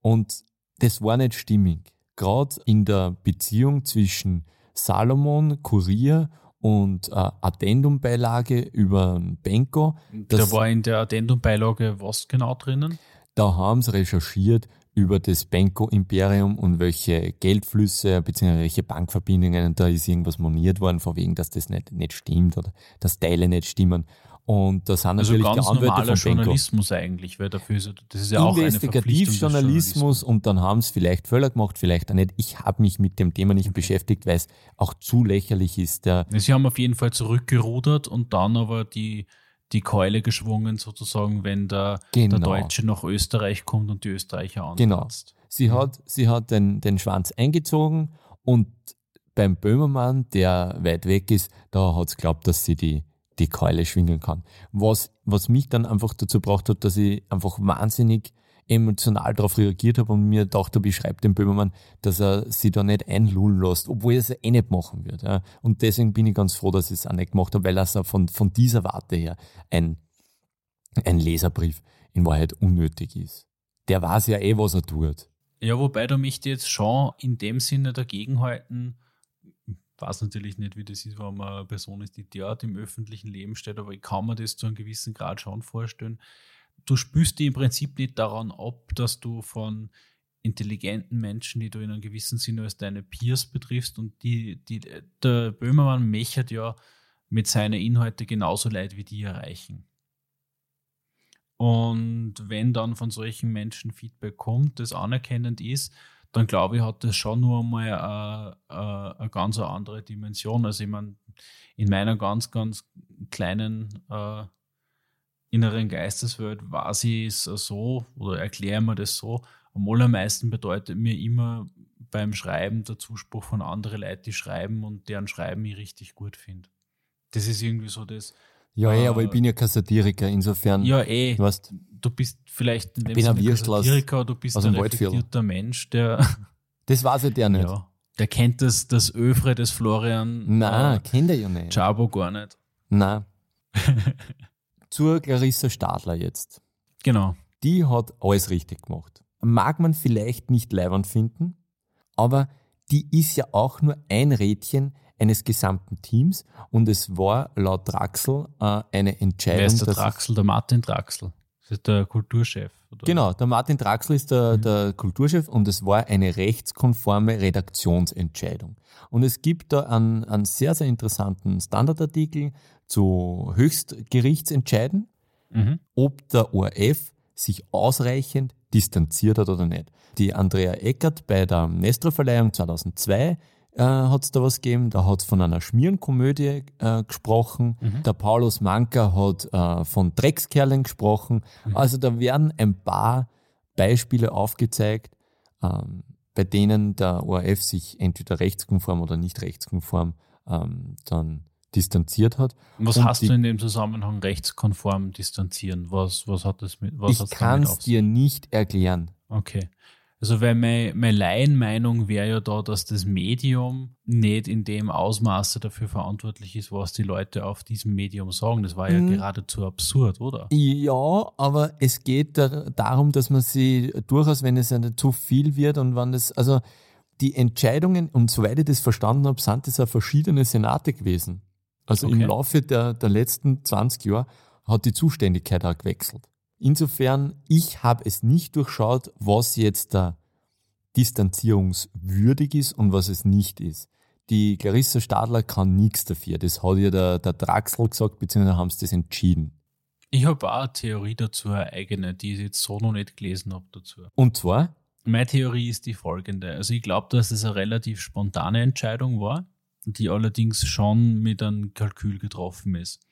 Und das war nicht stimmig. Gerade in der Beziehung zwischen Salomon, Kurier und äh, Addendumbeilage über Benko, Da war in der Addendum-Beilage was genau drinnen? da haben sie recherchiert über das Benko-Imperium und welche Geldflüsse bzw. welche Bankverbindungen, da ist irgendwas moniert worden, von wegen, dass das nicht, nicht stimmt oder dass Teile nicht stimmen. Und da sind Also natürlich ganz die Anwälte normaler von. Journalismus eigentlich, weil dafür ist, das ist ja auch Investigativjournalismus und dann haben es vielleicht Völler gemacht, vielleicht auch nicht. Ich habe mich mit dem Thema nicht beschäftigt, weil es auch zu lächerlich ist. Der, Sie haben auf jeden Fall zurückgerudert und dann aber die, die Keule geschwungen, sozusagen, wenn der, Genau. der Deutsche nach Österreich kommt und die Österreicher Genau. anpasst. sie hat, sie hat den, den Schwanz eingezogen und beim Böhmermann, der weit weg ist, da hat es geglaubt, dass sie die, die Keule schwingen kann. Was, was mich dann einfach dazu gebracht hat, dass ich einfach wahnsinnig emotional darauf reagiert habe und mir gedacht habe, ich schreibe dem Böhmermann, dass er sich da nicht einlullen lässt, obwohl er es eh nicht machen wird. Ja. Und deswegen bin ich ganz froh, dass ich es auch nicht gemacht habe, weil er von, von dieser Warte her ein, ein Leserbrief in Wahrheit unnötig ist. Der weiß ja eh, was er tut. Ja, wobei da möchte ich jetzt schon in dem Sinne dagegenhalten, weiß natürlich nicht, wie das ist, wenn man eine Person ist, die dort im öffentlichen Leben steht, aber ich kann mir das zu einem gewissen Grad schon vorstellen. Du spürst dich im Prinzip nicht daran ab, dass du von intelligenten Menschen, die du in einem gewissen Sinne als deine Peers betriffst und die, die, der Böhmermann mechert ja mit seinen Inhalten genauso Leid wie die erreichen. Und wenn dann von solchen Menschen Feedback kommt, das anerkennend ist, dann glaube ich, hat das schon nur mal eine, eine, eine ganz andere Dimension. Also ich meine, in meiner ganz, ganz kleinen äh, inneren Geisteswelt weiß ich es so oder erkläre mir das so. Am allermeisten bedeutet mir immer beim Schreiben der Zuspruch von anderen Leuten, die schreiben und deren Schreiben ich richtig gut finde. Das ist irgendwie so das. Ja, eh, Äh, aber ich bin ja kein Satiriker, insofern, Ja, eh. du weißt, du bist vielleicht in dem ein Sinne aus- Satiriker, du bist ein reflektierter Mensch, der, das weiß ja der nicht. ja, der kennt das, das Övre des Florian Nein, äh, kennt er ja nicht. Chabo gar nicht. Nein. Zur Clarissa Stadler jetzt. Genau. Die hat alles richtig gemacht. Mag man vielleicht nicht leibend finden, aber die ist ja auch nur ein Rädchen eines gesamten Teams und es war laut Draxel äh, eine Entscheidung. Wer ist der Draxel? Der Martin Draxel. Das ist der Kulturchef. Oder? Genau, der Martin Draxl ist der, der Kulturchef und es war eine rechtskonforme Redaktionsentscheidung. Und es gibt da einen, einen sehr, sehr interessanten Standardartikel zu Höchstgerichtsentscheiden, Mhm. ob der ORF sich ausreichend distanziert hat oder nicht. Die Andrea Eckert bei der Nestor-Verleihung 2002 äh, hat es da was gegeben. Da hat es von einer Schmierenkomödie äh, gesprochen. Der Paulus Manka hat äh, von Dreckskerlen gesprochen. Also da werden ein paar Beispiele aufgezeigt, ähm, bei denen der ORF sich entweder rechtskonform oder nicht rechtskonform ähm, dann distanziert hat. Was hast du in dem Zusammenhang rechtskonform distanzieren? Was, was hat das mit was ich kann es dir nicht erklären. Okay. Also weil meine, meine Laienmeinung wäre ja da, dass das Medium nicht in dem Ausmaße dafür verantwortlich ist, was die Leute auf diesem Medium sagen. Das war ja Mhm. geradezu absurd, oder? Ja, aber es geht da, darum, dass man sie durchaus, wenn es eine zu viel wird und wann es, also die Entscheidungen, und soweit ich das verstanden habe, sind das ja verschiedene Senate gewesen. Also im Okay. Laufe der, der letzten 20 Jahre hat die Zuständigkeit auch gewechselt. Insofern, ich habe es nicht durchschaut, was jetzt da distanzierungswürdig ist und was es nicht ist. Die Clarissa Stadler kann nichts dafür. Das hat ja der, der Draxel gesagt, beziehungsweise haben sie das entschieden. Ich habe auch eine Theorie dazu, eine eigene, die ich jetzt so noch nicht gelesen habe dazu. Und zwar, Meine Theorie ist die folgende. Also ich glaube, dass es eine relativ spontane Entscheidung war, die allerdings schon mit einem Kalkül getroffen ist.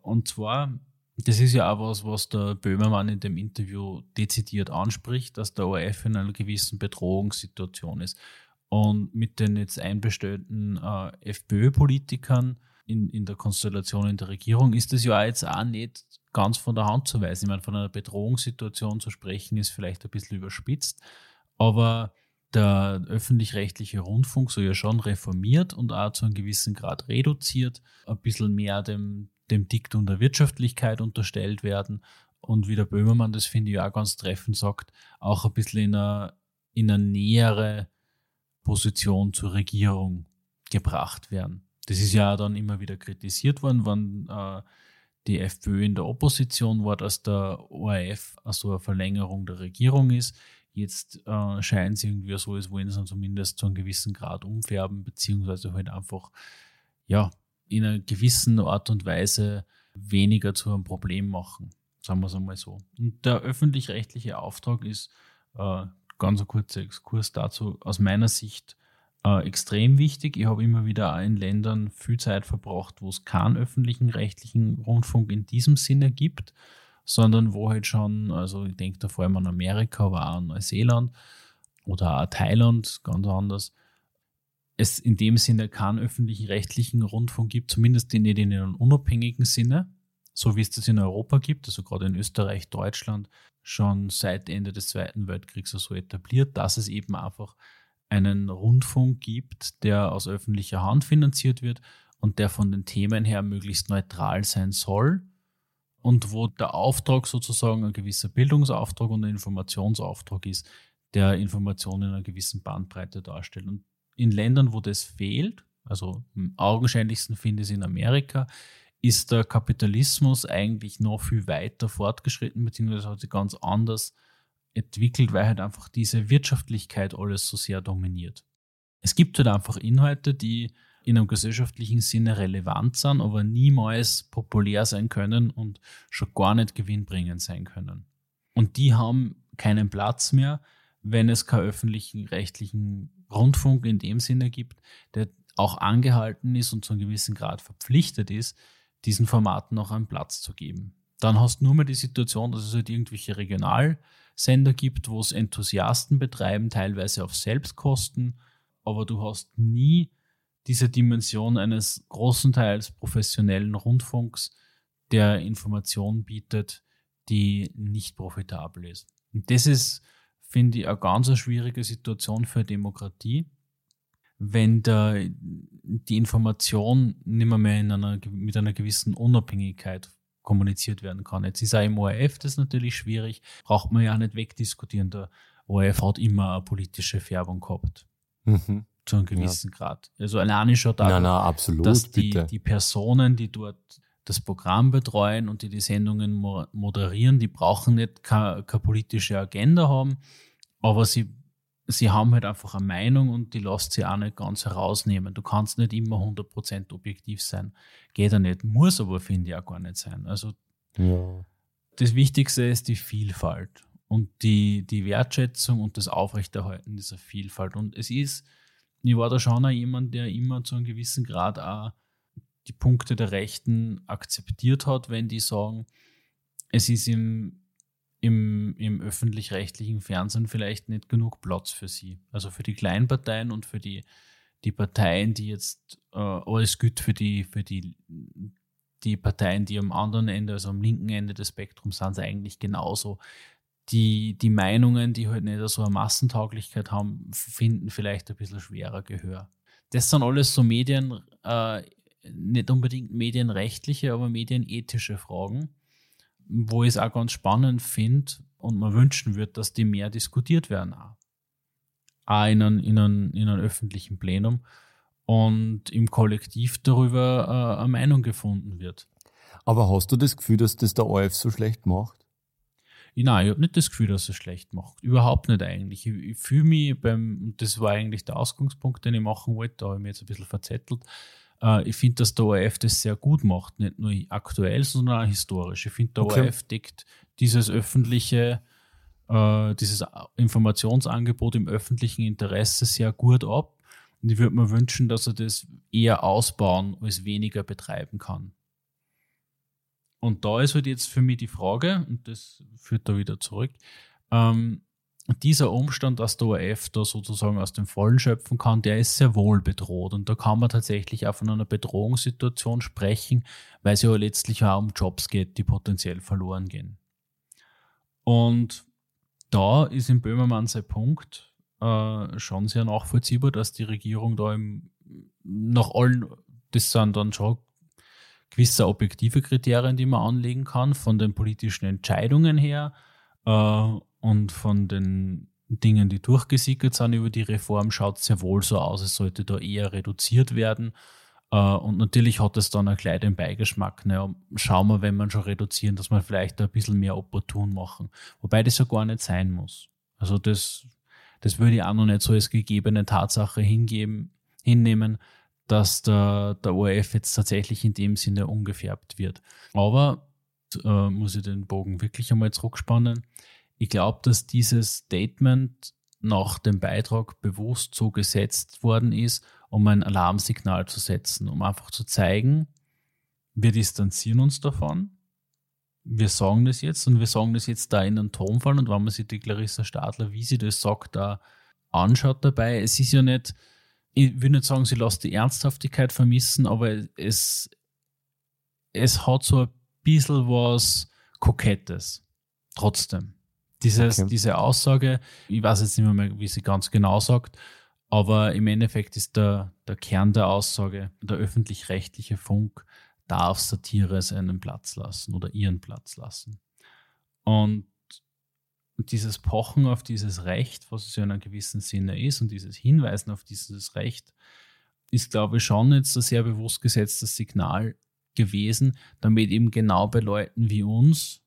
Und zwar, das ist ja auch was, was der Böhmermann in dem Interview dezidiert anspricht, dass der ORF in einer gewissen Bedrohungssituation ist. Und mit den jetzt einbestellten äh, FPÖ-Politikern in, in der Konstellation in der Regierung ist es ja jetzt auch nicht ganz von der Hand zu weisen. Ich meine, von einer Bedrohungssituation zu sprechen, ist vielleicht ein bisschen überspitzt, aber der öffentlich-rechtliche Rundfunk soll ja schon reformiert und auch zu einem gewissen Grad reduziert, ein bisschen mehr dem, dem Diktum der Wirtschaftlichkeit unterstellt werden und wie der Böhmermann das finde ich auch ganz treffend sagt, auch ein bisschen in eine, in eine nähere Position zur Regierung gebracht werden. Das ist ja dann immer wieder kritisiert worden, wenn äh, die FPÖ in der Opposition war, dass der ORF also eine Verlängerung der Regierung ist. Jetzt äh, scheint es irgendwie so, als wollen sie zumindest zu einem gewissen Grad umfärben, beziehungsweise halt einfach, ja, in einer gewissen Art und Weise weniger zu einem Problem machen. Sagen wir es einmal so. Und der öffentlich-rechtliche Auftrag ist, äh, ganz ein kurzer Exkurs dazu, aus meiner Sicht äh, extrem wichtig. Ich habe immer wieder in Ländern viel Zeit verbracht, wo es keinen öffentlichen rechtlichen Rundfunk in diesem Sinne gibt, sondern wo halt schon, also ich denke da vor allem an Amerika, aber auch an Neuseeland oder auch Thailand, ganz anders, es in dem Sinne keinen öffentlichen rechtlichen Rundfunk gibt, zumindest nicht in einem unabhängigen Sinne, so wie es das in Europa gibt, also gerade in Österreich, Deutschland, schon seit Ende des Zweiten Weltkriegs so etabliert, dass es eben einfach einen Rundfunk gibt, der aus öffentlicher Hand finanziert wird und der von den Themen her möglichst neutral sein soll und wo der Auftrag sozusagen ein gewisser Bildungsauftrag und ein Informationsauftrag ist, der Informationen in einer gewissen Bandbreite darstellt. Und in Ländern, wo das fehlt, also am augenscheinlichsten finde ich es in Amerika, ist der Kapitalismus eigentlich noch viel weiter fortgeschritten, beziehungsweise hat sich ganz anders entwickelt, weil halt einfach diese Wirtschaftlichkeit alles so sehr dominiert. Es gibt halt einfach Inhalte, die in einem gesellschaftlichen Sinne relevant sind, aber niemals populär sein können und schon gar nicht gewinnbringend sein können. Und die haben keinen Platz mehr, wenn es keinen öffentlichen rechtlichen Rundfunk in dem Sinne gibt, der auch angehalten ist und zu einem gewissen Grad verpflichtet ist, diesen Formaten noch einen Platz zu geben. Dann hast du nur mehr die Situation, dass es halt irgendwelche Regional- Sender gibt, wo es Enthusiasten betreiben, teilweise auf Selbstkosten, aber du hast nie diese Dimension eines großen Teils professionellen Rundfunks, der Information bietet, die nicht profitabel ist. Und das ist, finde ich, eine ganz schwierige Situation für Demokratie, wenn da die Information nicht mehr, mehr in einer, mit einer gewissen Unabhängigkeit kommuniziert werden kann. Jetzt ist auch im ORF das natürlich schwierig, braucht man ja nicht wegdiskutieren. Der ORF hat immer eine politische Färbung gehabt. Mhm. Zu einem gewissen ja. Grad. Also alleine schon da, nein, nein, absolut, dass die, die Personen, die dort das Programm betreuen und die die Sendungen moderieren, die brauchen nicht keine, keine politische Agenda haben, aber sie sie haben halt einfach eine Meinung und die lässt sie auch nicht ganz herausnehmen. Du kannst nicht immer 100% objektiv sein. Geht ja nicht, muss aber, finde ich, auch gar nicht sein. Also ja. das Wichtigste ist die Vielfalt und die, die Wertschätzung und das Aufrechterhalten dieser Vielfalt. Und es ist, ich war da schon auch jemand, der immer zu einem gewissen Grad auch die Punkte der Rechten akzeptiert hat, wenn die sagen, es ist im im, im öffentlich-rechtlichen Fernsehen vielleicht nicht genug Platz für sie. Also für die Kleinparteien und für die, die Parteien, die jetzt äh, alles gut für die, für die, die Parteien, die am anderen Ende, also am linken Ende des Spektrums sind, sie eigentlich genauso. Die, die Meinungen, die halt nicht so eine Massentauglichkeit haben, finden vielleicht ein bisschen schwerer Gehör. Das sind alles so Medien, äh, nicht unbedingt medienrechtliche, aber medienethische Fragen wo ich es auch ganz spannend finde und man wünschen würde, dass die mehr diskutiert werden. Auch, auch in, einem, in, einem, in einem öffentlichen Plenum und im Kollektiv darüber äh, eine Meinung gefunden wird. Aber hast du das Gefühl, dass das der ORF so schlecht macht? Ich, nein, ich habe nicht das Gefühl, dass er schlecht macht. Überhaupt nicht eigentlich. Ich, ich fühle mich beim, und das war eigentlich der Ausgangspunkt, den ich machen wollte, da habe ich mich jetzt ein bisschen verzettelt, äh, ich finde, dass der ORF das sehr gut macht, nicht nur aktuell, sondern auch historisch. Ich finde, der okay. ORF deckt dieses öffentliche, äh, dieses Informationsangebot im öffentlichen Interesse sehr gut ab. Und ich würde mir wünschen, dass er das eher ausbauen als weniger betreiben kann. Und da ist halt jetzt für mich die Frage, und das führt da wieder zurück, ähm, dieser Umstand, dass der ORF da sozusagen aus dem Vollen schöpfen kann, der ist sehr wohl bedroht. Und da kann man tatsächlich auch von einer Bedrohungssituation sprechen, weil es ja letztlich auch um Jobs geht, die potenziell verloren gehen. Und da ist in Böhmermann sein Punkt äh, schon sehr nachvollziehbar, dass die Regierung da im, nach allen, das sind dann schon gewisse objektive Kriterien, die man anlegen kann, von den politischen Entscheidungen her äh, und von den Dingen, die durchgesickert sind über die Reform, schaut es sehr wohl so aus, es sollte da eher reduziert werden. Äh, und natürlich hat es dann auch gleich den Beigeschmack. Naja, schauen wir, wenn man schon reduzieren, dass man vielleicht ein bisschen mehr opportun machen. Wobei das ja gar nicht sein muss. Also das, das würde ich auch noch nicht so als gegebene Tatsache hingeben, hinnehmen, dass der, der ORF jetzt tatsächlich in dem Sinne ungefärbt wird. Aber äh, muss ich den Bogen wirklich einmal zurückspannen. Ich glaube, dass dieses Statement nach dem Beitrag bewusst so gesetzt worden ist, um ein Alarmsignal zu setzen, um einfach zu zeigen, wir distanzieren uns davon. Wir sagen das jetzt und wir sagen das jetzt da in den Tonfall und wenn man sich die Clarissa Stadler, wie sie das sagt, da anschaut dabei, es ist ja nicht, ich will nicht sagen, sie lässt die Ernsthaftigkeit vermissen, aber es, es hat so ein bisschen was Kokettes. Trotzdem. Dieses, okay. Diese Aussage, ich weiß jetzt nicht mehr, wie sie ganz genau sagt, aber im Endeffekt ist der, der Kern der Aussage, der öffentlich-rechtliche Funk darf Satire seinen Platz lassen oder ihren Platz lassen. Und dieses Pochen auf dieses Recht, was es ja in einem gewissen Sinne ist, und dieses Hinweisen auf dieses Recht, ist, glaube ich, schon jetzt ein sehr bewusst gesetztes Signal gewesen, damit eben genau bei Leuten wie uns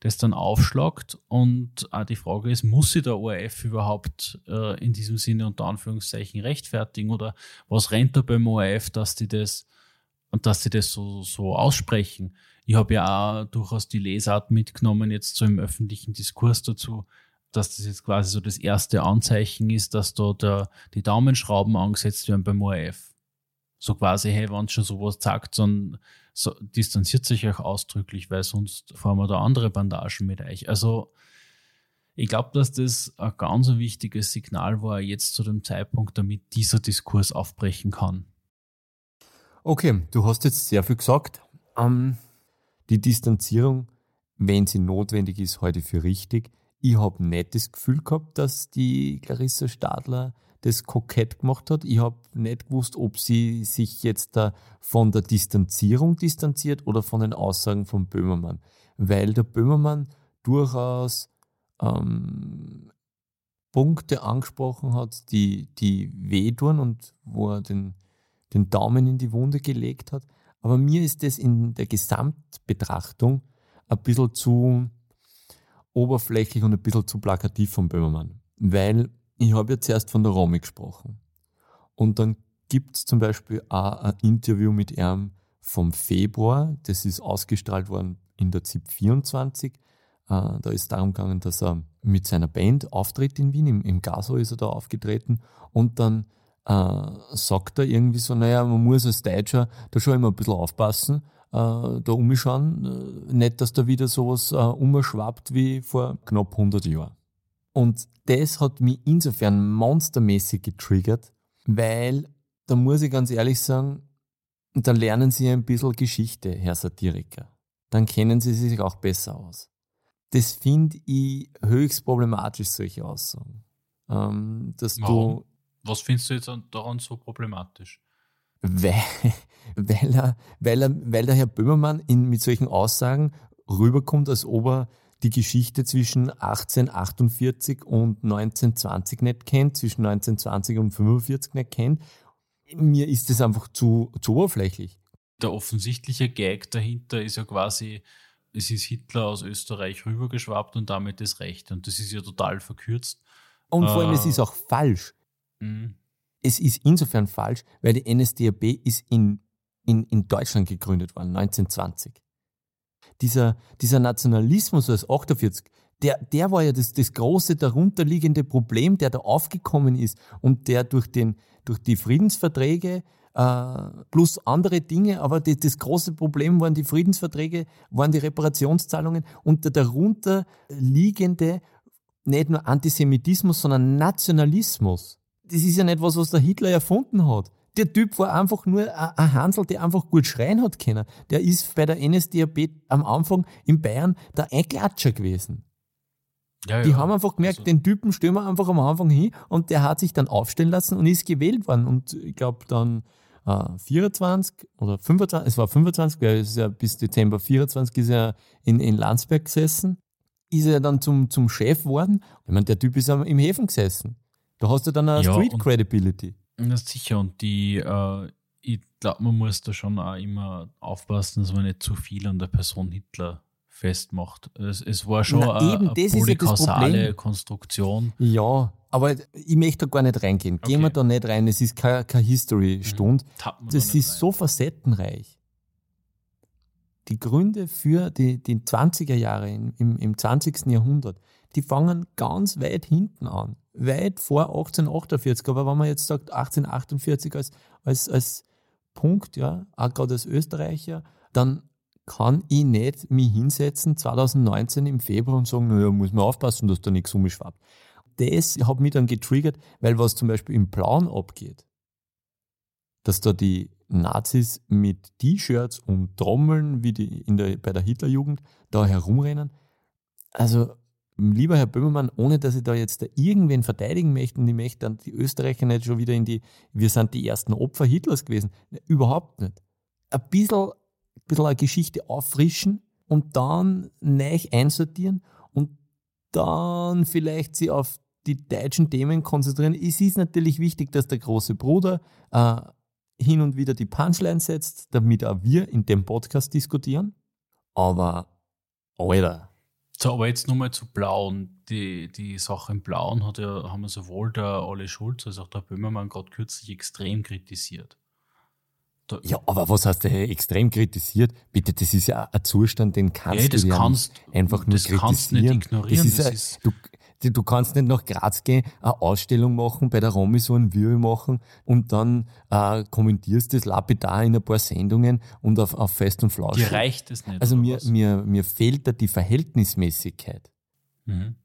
das dann aufschlagt. Und auch die Frage ist, muss sich der ORF überhaupt äh, in diesem Sinne unter Anführungszeichen rechtfertigen oder was rennt da beim ORF, dass die das und dass sie das so, so aussprechen. Ich habe ja auch durchaus die Lesart mitgenommen, jetzt so im öffentlichen Diskurs dazu, dass das jetzt quasi so das erste Anzeichen ist, dass da der, die Daumenschrauben angesetzt werden beim ORF. So quasi, hey, wenn schon sowas sagt, dann so, distanziert sich auch ausdrücklich, weil sonst fahren wir da andere Bandagen mit euch. Also ich glaube, dass das ein ganz wichtiges Signal war jetzt zu dem Zeitpunkt, damit dieser Diskurs aufbrechen kann. Okay, du hast jetzt sehr viel gesagt. Ähm, die Distanzierung, wenn sie notwendig ist, heute für richtig. Ich habe nicht das Gefühl gehabt, dass die Clarissa Stadler das kokett gemacht hat. Ich habe nicht gewusst, ob sie sich jetzt da von der Distanzierung distanziert oder von den Aussagen von Böhmermann. Weil der Böhmermann durchaus ähm, Punkte angesprochen hat, die, die wehtun und wo er den, den Daumen in die Wunde gelegt hat. Aber mir ist das in der Gesamtbetrachtung ein bisschen zu oberflächlich und ein bisschen zu plakativ von Böhmermann. Weil ich habe ja zuerst von der Romy gesprochen. Und dann gibt es zum Beispiel auch ein Interview mit ihm vom Februar. Das ist ausgestrahlt worden in der ZIP 24. Äh, da ist darum gegangen, dass er mit seiner Band auftritt in Wien. Im Gaso ist er da aufgetreten. Und dann äh, sagt er irgendwie so, naja, man muss als Deutscher da schon immer ein bisschen aufpassen, äh, da umschauen. Nicht, dass da wieder sowas äh, umschwappt wie vor knapp 100 Jahren. Und das hat mich insofern monstermäßig getriggert, weil, da muss ich ganz ehrlich sagen, da lernen Sie ein bisschen Geschichte, Herr Satiriker. Dann kennen Sie sich auch besser aus. Das finde ich höchst problematisch, solche Aussagen. Ähm, dass Warum? du Was findest du jetzt daran so problematisch? Weil, weil, er, weil, er, weil der Herr Böhmermann in, mit solchen Aussagen rüberkommt, als ob er die Geschichte zwischen 1848 und 1920 nicht kennt, zwischen 1920 und 45 nicht kennt. Mir ist das einfach zu, zu oberflächlich. Der offensichtliche Gag dahinter ist ja quasi, es ist Hitler aus Österreich rübergeschwappt und damit das Recht. Und das ist ja total verkürzt. Und vor allem, äh, es ist auch falsch. Mh. Es ist insofern falsch, weil die NSDAP ist in, in, in Deutschland gegründet worden, 1920 dieser, dieser Nationalismus aus 48, der, der war ja das, das große darunterliegende Problem, der da aufgekommen ist und der durch, den, durch die Friedensverträge äh, plus andere Dinge, aber die, das große Problem waren die Friedensverträge, waren die Reparationszahlungen und der darunter liegende nicht nur Antisemitismus, sondern Nationalismus. Das ist ja nicht was, was der Hitler erfunden hat. Der Typ war einfach nur ein Hansel, der einfach gut schreien hat können. Der ist bei der NSDAP am Anfang in Bayern der Einklatscher gewesen. Ja, die ja. haben einfach gemerkt, also. den Typen stellen wir einfach am Anfang hin und der hat sich dann aufstellen lassen und ist gewählt worden. Und ich glaube dann äh, 24 oder 25, es war 25, weil es ist ja bis Dezember 24 ist er in, in Landsberg gesessen, ist er dann zum, zum Chef geworden. Ich meine, der Typ ist im Häfen gesessen. Da hast du dann eine ja, Street Credibility. Ja, sicher. Und die, äh, ich glaube, man muss da schon auch immer aufpassen, dass man nicht zu viel an der Person Hitler festmacht. Es, es war schon Na, eine, eine polykausale ja Konstruktion. Ja, aber ich möchte da gar nicht reingehen. Gehen okay. wir da nicht rein. Es ist keine, keine History-Stunde. Mhm. Das ist rein. so facettenreich. Die Gründe für die, die 20er Jahre im, im, im 20. Jahrhundert, die fangen ganz weit hinten an. Weit vor 1848. Aber wenn man jetzt sagt 1848 als, als, als Punkt, ja, auch gerade als Österreicher, dann kann ich nicht mich hinsetzen 2019 im Februar und sagen, naja, muss man aufpassen, dass da nichts umschwappt. Das hat mich dann getriggert, weil was zum Beispiel im Plan abgeht, dass da die Nazis mit T-Shirts und Trommeln wie die in der, bei der Hitlerjugend da herumrennen. Also, lieber Herr Böhmermann, ohne dass ich da jetzt da irgendwen verteidigen möchte und ich möchte dann die Österreicher nicht schon wieder in die, wir sind die ersten Opfer Hitlers gewesen. Überhaupt nicht. Ein bisschen ein bisschen eine Geschichte auffrischen und dann neu einsortieren und dann vielleicht sie auf die deutschen Themen konzentrieren. Es ist natürlich wichtig, dass der große Bruder äh, hin und wieder die Punchline setzt, damit auch wir in dem Podcast diskutieren. Aber, Alter. So, aber jetzt nochmal zu Blauen. Die, die Sache im Blauen hat ja, haben wir sowohl der Ole Schulz als auch der Böhmermann gerade kürzlich extrem kritisiert. Ja, aber was hast du extrem kritisiert? Bitte, das ist ja ein Zustand, den kannst ja, du ja kannst, einfach nur das kritisieren. Kannst nicht ignorieren. Das ist, das ist du, du kannst nicht nach Graz gehen, eine Ausstellung machen, bei der Romy so ein Video machen und dann äh, kommentierst das lapidar in ein paar Sendungen und auf, auf Fest und Flausch. Dir reicht es nicht. Also mir, mir, mir fehlt da die Verhältnismäßigkeit. Mhm.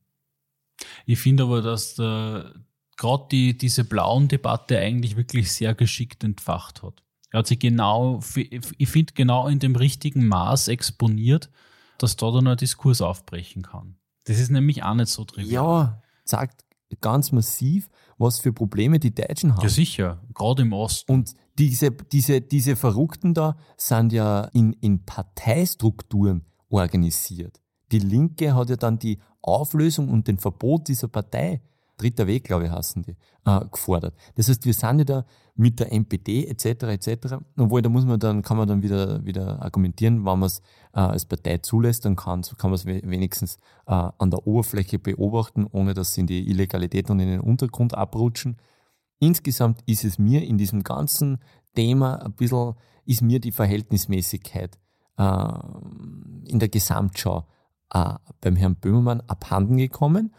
Ich finde aber, dass gerade die, diese blauen Debatte eigentlich wirklich sehr geschickt entfacht hat. Er hat sich genau, ich finde, genau in dem richtigen Maß exponiert, dass da dann ein Diskurs aufbrechen kann. Das ist nämlich auch nicht so trivial. Ja, sagt ganz massiv, was für Probleme die Deutschen haben. Ja, sicher, gerade im Osten. Und diese, diese, diese Verrückten da sind ja in, in Parteistrukturen organisiert. Die Linke hat ja dann die Auflösung und den Verbot dieser Partei dritter Weg, glaube ich, heißen die, äh, gefordert. Das heißt, wir sind ja da mit der NPD etc. etc. Obwohl, da muss man dann, kann man dann wieder, wieder argumentieren, wenn man es äh, als Partei zulässt, dann kann, kann man es wenigstens äh, an der Oberfläche beobachten, ohne dass sie in die Illegalität und in den Untergrund abrutschen. Insgesamt ist es mir in diesem ganzen Thema ein bisschen, ist mir die Verhältnismäßigkeit äh, in der Gesamtschau äh, beim Herrn Böhmermann abhanden gekommen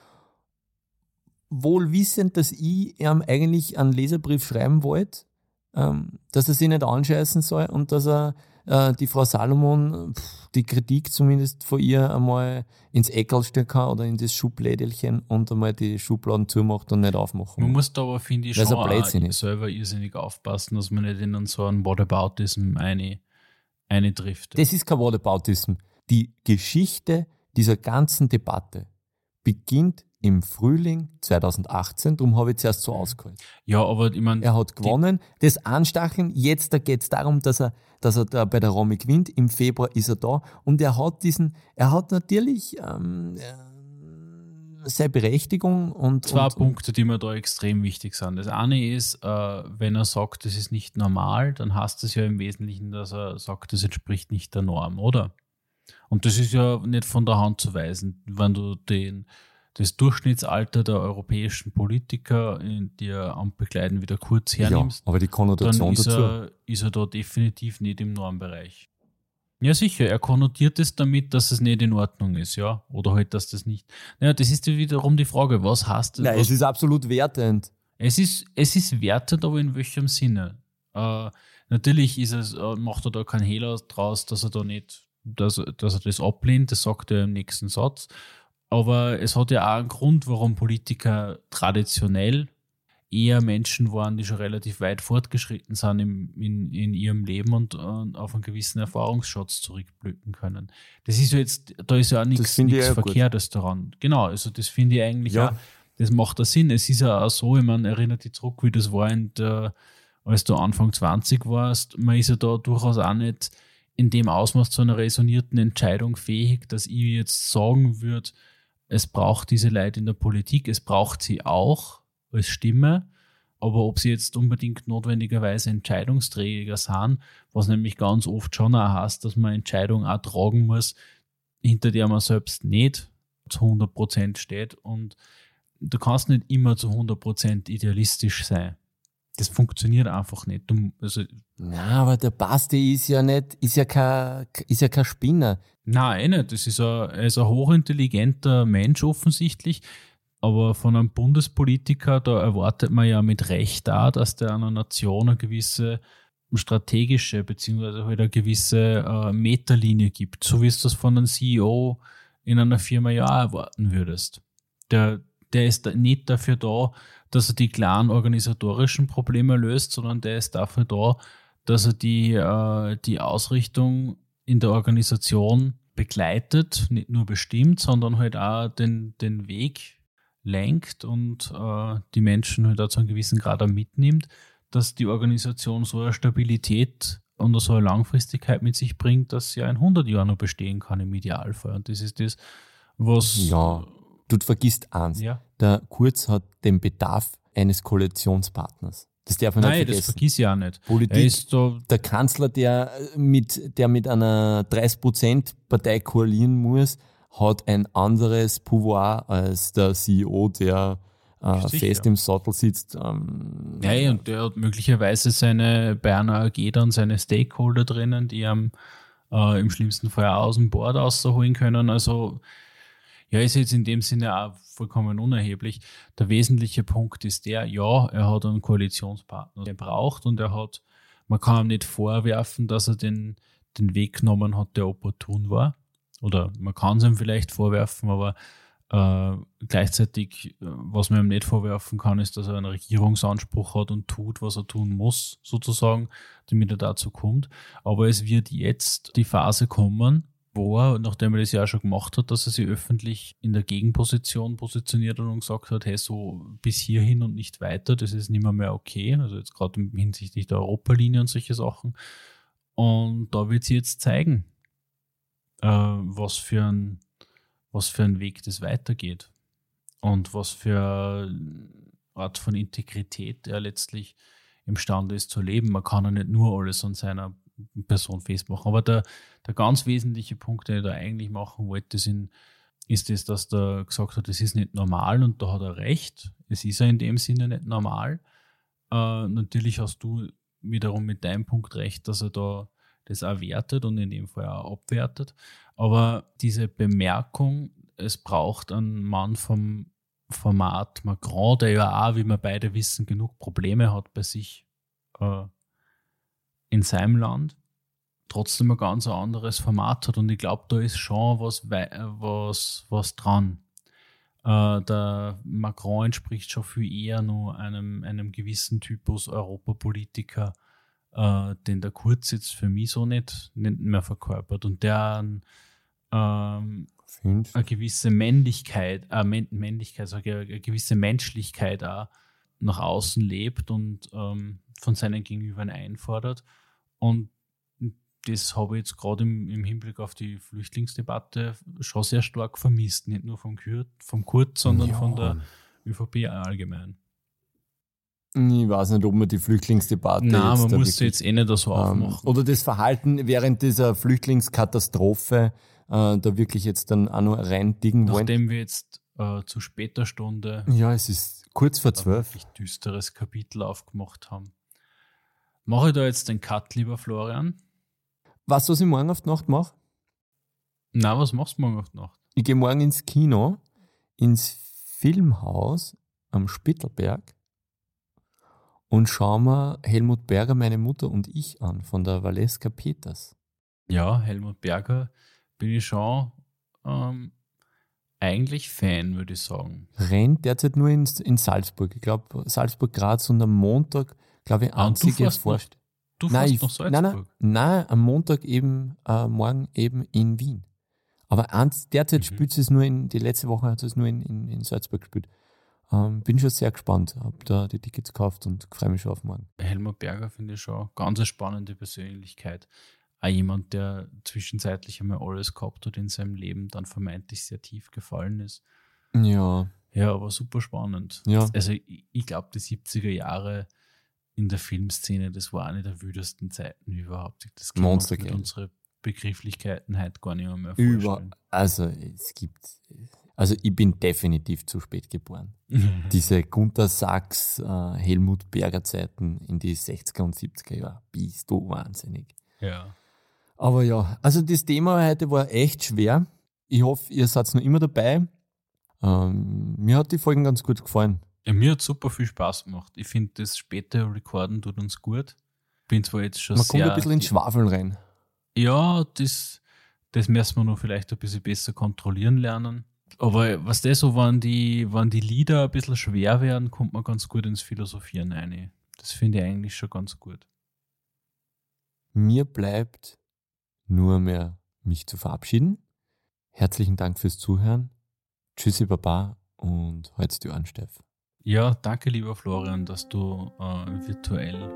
wohl wissend, dass ich ihm eigentlich einen Leserbrief schreiben wollte, ähm, dass er sich nicht anscheißen soll und dass er äh, die Frau Salomon pff, die Kritik zumindest von ihr einmal ins Eckerl stecken kann oder in das Schublädelchen und einmal die Schubladen zumacht und nicht aufmachen. Man muss da aber, finde ich, schon auch selber irrsinnig aufpassen, dass man nicht in so einen Whataboutism eine, eine trifft. Das ist kein Whataboutism. Die Geschichte dieser ganzen Debatte beginnt im Frühling 2018, darum habe ich zuerst so ausgeholt. Ja, aber ich meine. Er hat gewonnen. Das Anstacheln, jetzt da geht es darum, dass er, dass er da bei der Romy gewinnt. Im Februar ist er da und er hat diesen, er hat natürlich ähm, äh, seine Berechtigung und. Zwei und, Punkte, die mir da extrem wichtig sind. Das eine ist, äh, wenn er sagt, das ist nicht normal, dann heißt das ja im Wesentlichen, dass er sagt, das entspricht nicht der Norm, oder? Und das ist ja nicht von der Hand zu weisen, wenn du den das Durchschnittsalter der europäischen Politiker, die er Ampelkleiden wieder kurz hernimmst, ja, aber die Konnotation dann ist dazu. Er, ist er da definitiv nicht im Normbereich. Ja, sicher. Er konnotiert es damit, dass es nicht in Ordnung ist, ja. Oder halt, dass das nicht. Naja, das ist wiederum die Frage, was heißt das? Nein, was, es ist absolut wertend. Es ist, es ist wertend, aber in welchem Sinne? Äh, natürlich ist es, äh, macht er da keinen Hehler draus, dass er da nicht, dass, dass er das ablehnt, das sagt er im nächsten Satz. Aber es hat ja auch einen Grund, warum Politiker traditionell eher Menschen waren, die schon relativ weit fortgeschritten sind im, in, in ihrem Leben und, und auf einen gewissen Erfahrungsschatz zurückblicken können. Das ist ja jetzt, da ist ja auch nichts, nichts Verkehrtes daran. Genau, also das finde ich eigentlich ja. auch, das macht da Sinn. Es ist ja auch so, ich meine, erinnert dich zurück, wie das war, der, als du Anfang 20 warst. Man ist ja da durchaus auch nicht in dem Ausmaß zu einer resonierten Entscheidung fähig, dass ich jetzt sagen würde, es braucht diese Leute in der Politik, es braucht sie auch als Stimme, aber ob sie jetzt unbedingt notwendigerweise Entscheidungsträger sind, was nämlich ganz oft schon auch heißt, dass man Entscheidungen auch tragen muss, hinter der man selbst nicht zu 100 Prozent steht und du kannst nicht immer zu 100% idealistisch sein. Das funktioniert einfach nicht. Du, also, Na, aber der Basti ist ja nicht, ist ja kein, ist ja kein Spinner. Nein, nicht. Das ist ein, er ist ein hochintelligenter Mensch offensichtlich. Aber von einem Bundespolitiker, da erwartet man ja mit Recht da, dass der einer Nation eine gewisse strategische beziehungsweise halt eine gewisse äh, Meterlinie gibt, so wie es das von einem CEO in einer Firma ja erwarten würdest. Der, der ist nicht dafür da, dass er die klaren organisatorischen Probleme löst, sondern der ist dafür da, dass er die, äh, die Ausrichtung in der Organisation begleitet, nicht nur bestimmt, sondern halt auch den, den Weg lenkt und äh, die Menschen halt auch zu einem gewissen Grad auch mitnimmt, dass die Organisation so eine Stabilität und so eine Langfristigkeit mit sich bringt, dass sie in 100 Jahren noch bestehen kann im Idealfall. Und das ist das, was ja Du vergisst eins. Ja. Der Kurz hat den Bedarf eines Koalitionspartners. Das darf man Nein, nicht vergessen. das vergiss ich auch nicht. Politik, der Kanzler, der mit, der mit einer 30%-Partei koalieren muss, hat ein anderes Pouvoir als der CEO, der äh, fest im Sattel sitzt. Ähm, ja, und der hat möglicherweise seine bei einer AG dann seine Stakeholder drinnen, die am äh, im schlimmsten Fall auch aus dem Board rausholen können. Also ja, ist jetzt in dem Sinne auch vollkommen unerheblich. Der wesentliche Punkt ist der, ja, er hat einen Koalitionspartner gebraucht und er hat, man kann ihm nicht vorwerfen, dass er den, den Weg genommen hat, der opportun war. Oder man kann es ihm vielleicht vorwerfen, aber äh, gleichzeitig, äh, was man ihm nicht vorwerfen kann, ist, dass er einen Regierungsanspruch hat und tut, was er tun muss, sozusagen, damit er dazu kommt. Aber es wird jetzt die Phase kommen, wo er, nachdem er das ja schon gemacht hat, dass er sich öffentlich in der Gegenposition positioniert und gesagt hat, hey, so bis hierhin und nicht weiter, das ist nicht mehr, mehr okay. Also jetzt gerade hinsichtlich der Europalinie und solche Sachen. Und da wird sie jetzt zeigen, äh, was, für ein, was für ein Weg das weitergeht. Und was für eine Art von Integrität er letztlich imstande ist zu leben. Man kann ja nicht nur alles an seiner Person festmachen. Aber der, der ganz wesentliche Punkt, den ich da eigentlich machen wollte, sind, ist das, dass der gesagt hat, das ist nicht normal und da hat er recht. Es ist ja in dem Sinne nicht normal. Äh, natürlich hast du wiederum mit deinem Punkt recht, dass er da das auch wertet und in dem Fall auch abwertet. Aber diese Bemerkung, es braucht einen Mann vom Format Macron, der ja auch, wie wir beide wissen, genug Probleme hat bei sich äh, in seinem Land trotzdem ein ganz anderes Format hat. Und ich glaube, da ist schon was, was, was dran. Äh, der Macron entspricht schon viel eher nur einem, einem gewissen Typus Europapolitiker, äh, den der Kurz jetzt für mich so nicht, nicht mehr verkörpert. Und der ähm, eine gewisse Männlichkeit, äh, Männlichkeit, sage ich, eine gewisse Menschlichkeit auch nach außen lebt und ähm, von seinen Gegenübern einfordert. Und das habe ich jetzt gerade im, im, Hinblick auf die Flüchtlingsdebatte schon sehr stark vermisst. Nicht nur vom, Kurt, vom Kurt, sondern ja. von der övp allgemein. Ich weiß nicht, ob man die Flüchtlingsdebatte. Nein, man muss sie jetzt eh nicht so ähm, aufmachen. Oder das Verhalten während dieser Flüchtlingskatastrophe äh, da wirklich jetzt dann auch noch reindicken wollen. Nachdem wir jetzt äh, zu später Stunde. Ja, es ist kurz vor zwölf. Ein düsteres Kapitel aufgemacht haben. Mache ich da jetzt den Cut, lieber Florian? Weißt du, was ich morgen auf die Nacht mache? Na, was machst du morgen auf die Nacht? Ich gehe morgen ins Kino, ins Filmhaus am Spittelberg und schaue mir Helmut Berger, meine Mutter und ich an von der Valeska Peters. Ja, Helmut Berger bin ich schon ähm, eigentlich Fan, würde ich sagen. Rennt derzeit nur in, in Salzburg. Ich glaube, Salzburg-Graz und am Montag, glaube ich, Ah, einzige fährst Vorst- Du Nein, fährst nach Salzburg. Nein, nein, nein, am Montag eben, äh, morgen eben in Wien. Aber eins, derzeit Mhm. spielt es nur in, die letzte Woche hat es nur in, in, in Salzburg gespielt. Ähm, bin schon sehr gespannt, hab da die Tickets gekauft und freue mich schon auf morgen. Helmut Berger finde ich schon ganz eine spannende Persönlichkeit. Auch jemand, der zwischenzeitlich einmal alles gehabt hat in seinem Leben, dann vermeintlich sehr tief gefallen ist. Ja, Ja, aber super spannend. Ja. Also ich, ich glaube, die 70er Jahre in der Filmszene, das war eine der wüdesten Zeiten überhaupt. Das kann Monster, mit unsere Begrifflichkeiten heute gar nicht mehr, mehr über, vorstellen. also es gibt, also ich bin definitiv zu spät geboren. Diese Gunter Sachs, äh, Helmut Berger Zeiten in die 60er und 70er Jahre, bist du wahnsinnig. ja. Aber ja, also das Thema heute war echt schwer. Ich hoffe, ihr seid noch immer dabei. Ähm, mir hat die Folgen ganz gut gefallen. Ja, mir hat super viel Spaß gemacht. Ich finde, das späte Recorden tut uns gut. Bin zwar jetzt schon Man sehr... kommt ein bisschen ins Schwafeln rein. Ja, das, das müssen wir noch vielleicht ein bisschen besser kontrollieren lernen. Aber was das so, wenn die, wenn die Lieder ein bisschen schwer werden, kommt man ganz gut ins Philosophieren rein. Das finde ich eigentlich schon ganz gut. Mir bleibt nur mehr mich zu verabschieden. Herzlichen Dank fürs Zuhören. Tschüssi Baba und heute die Ohren steif. Ja, danke lieber Florian, dass du äh, virtuell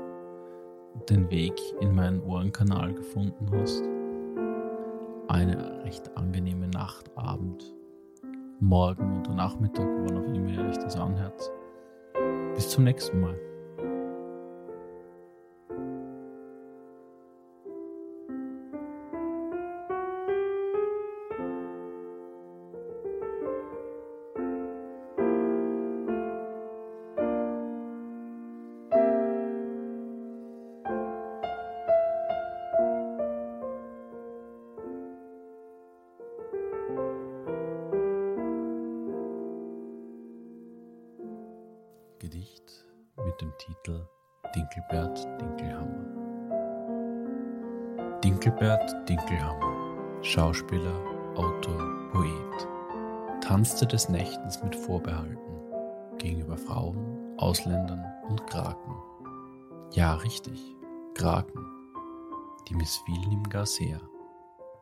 den Weg in meinen Ohrenkanal gefunden hast. Eine recht angenehme Nacht, Abend, Morgen oder Nachmittag, wann auch immer ihr euch das anhört. Bis zum nächsten Mal. Tanzte des Nächtens mit Vorbehalten gegenüber Frauen, Ausländern und Kraken. Ja, richtig, Kraken. Die missfielen ihm gar sehr.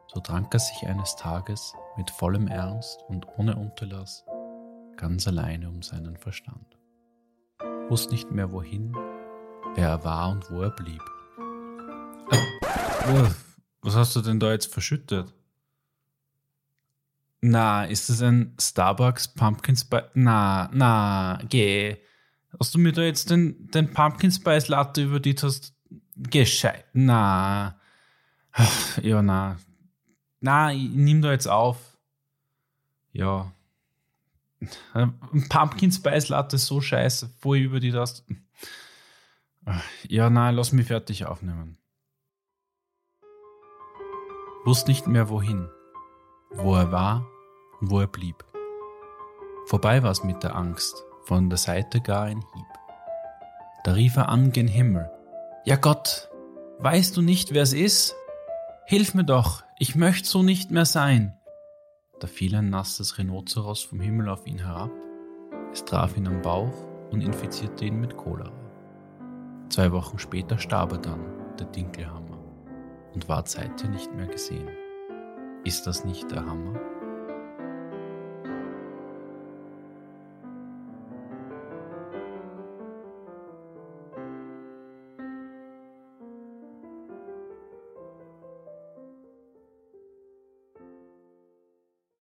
So trank er sich eines Tages mit vollem Ernst und ohne Unterlass ganz alleine um seinen Verstand wusste nicht mehr wohin, wer er war und wo er blieb. Was hast du denn da jetzt verschüttet? Na, ist das ein Starbucks Pumpkin Spice? Na, na, geh. Hast du mir da jetzt den, den Pumpkin Spice Latte über die hast gescheit? Na. Ja, na. Na, ich nimm da jetzt auf. Ja. Ein Pumpkin Spice Latte ist so scheiße, wo ich über die das. Ja, nein, lass mich fertig aufnehmen. Wusste nicht mehr wohin, wo er war wo er blieb. Vorbei war's mit der Angst, von der Seite gar ein Hieb. Da rief er an gen Himmel. Ja Gott, weißt du nicht, wer's ist? Hilf mir doch, ich möcht so nicht mehr sein. Da fiel ein nasses Rhinoceros vom Himmel auf ihn herab. Es traf ihn am Bauch und infizierte ihn mit Cholera. Zwei Wochen später starb er dann, der Dinkelhammer, und ward seither nicht mehr gesehen. Ist das nicht der Hammer?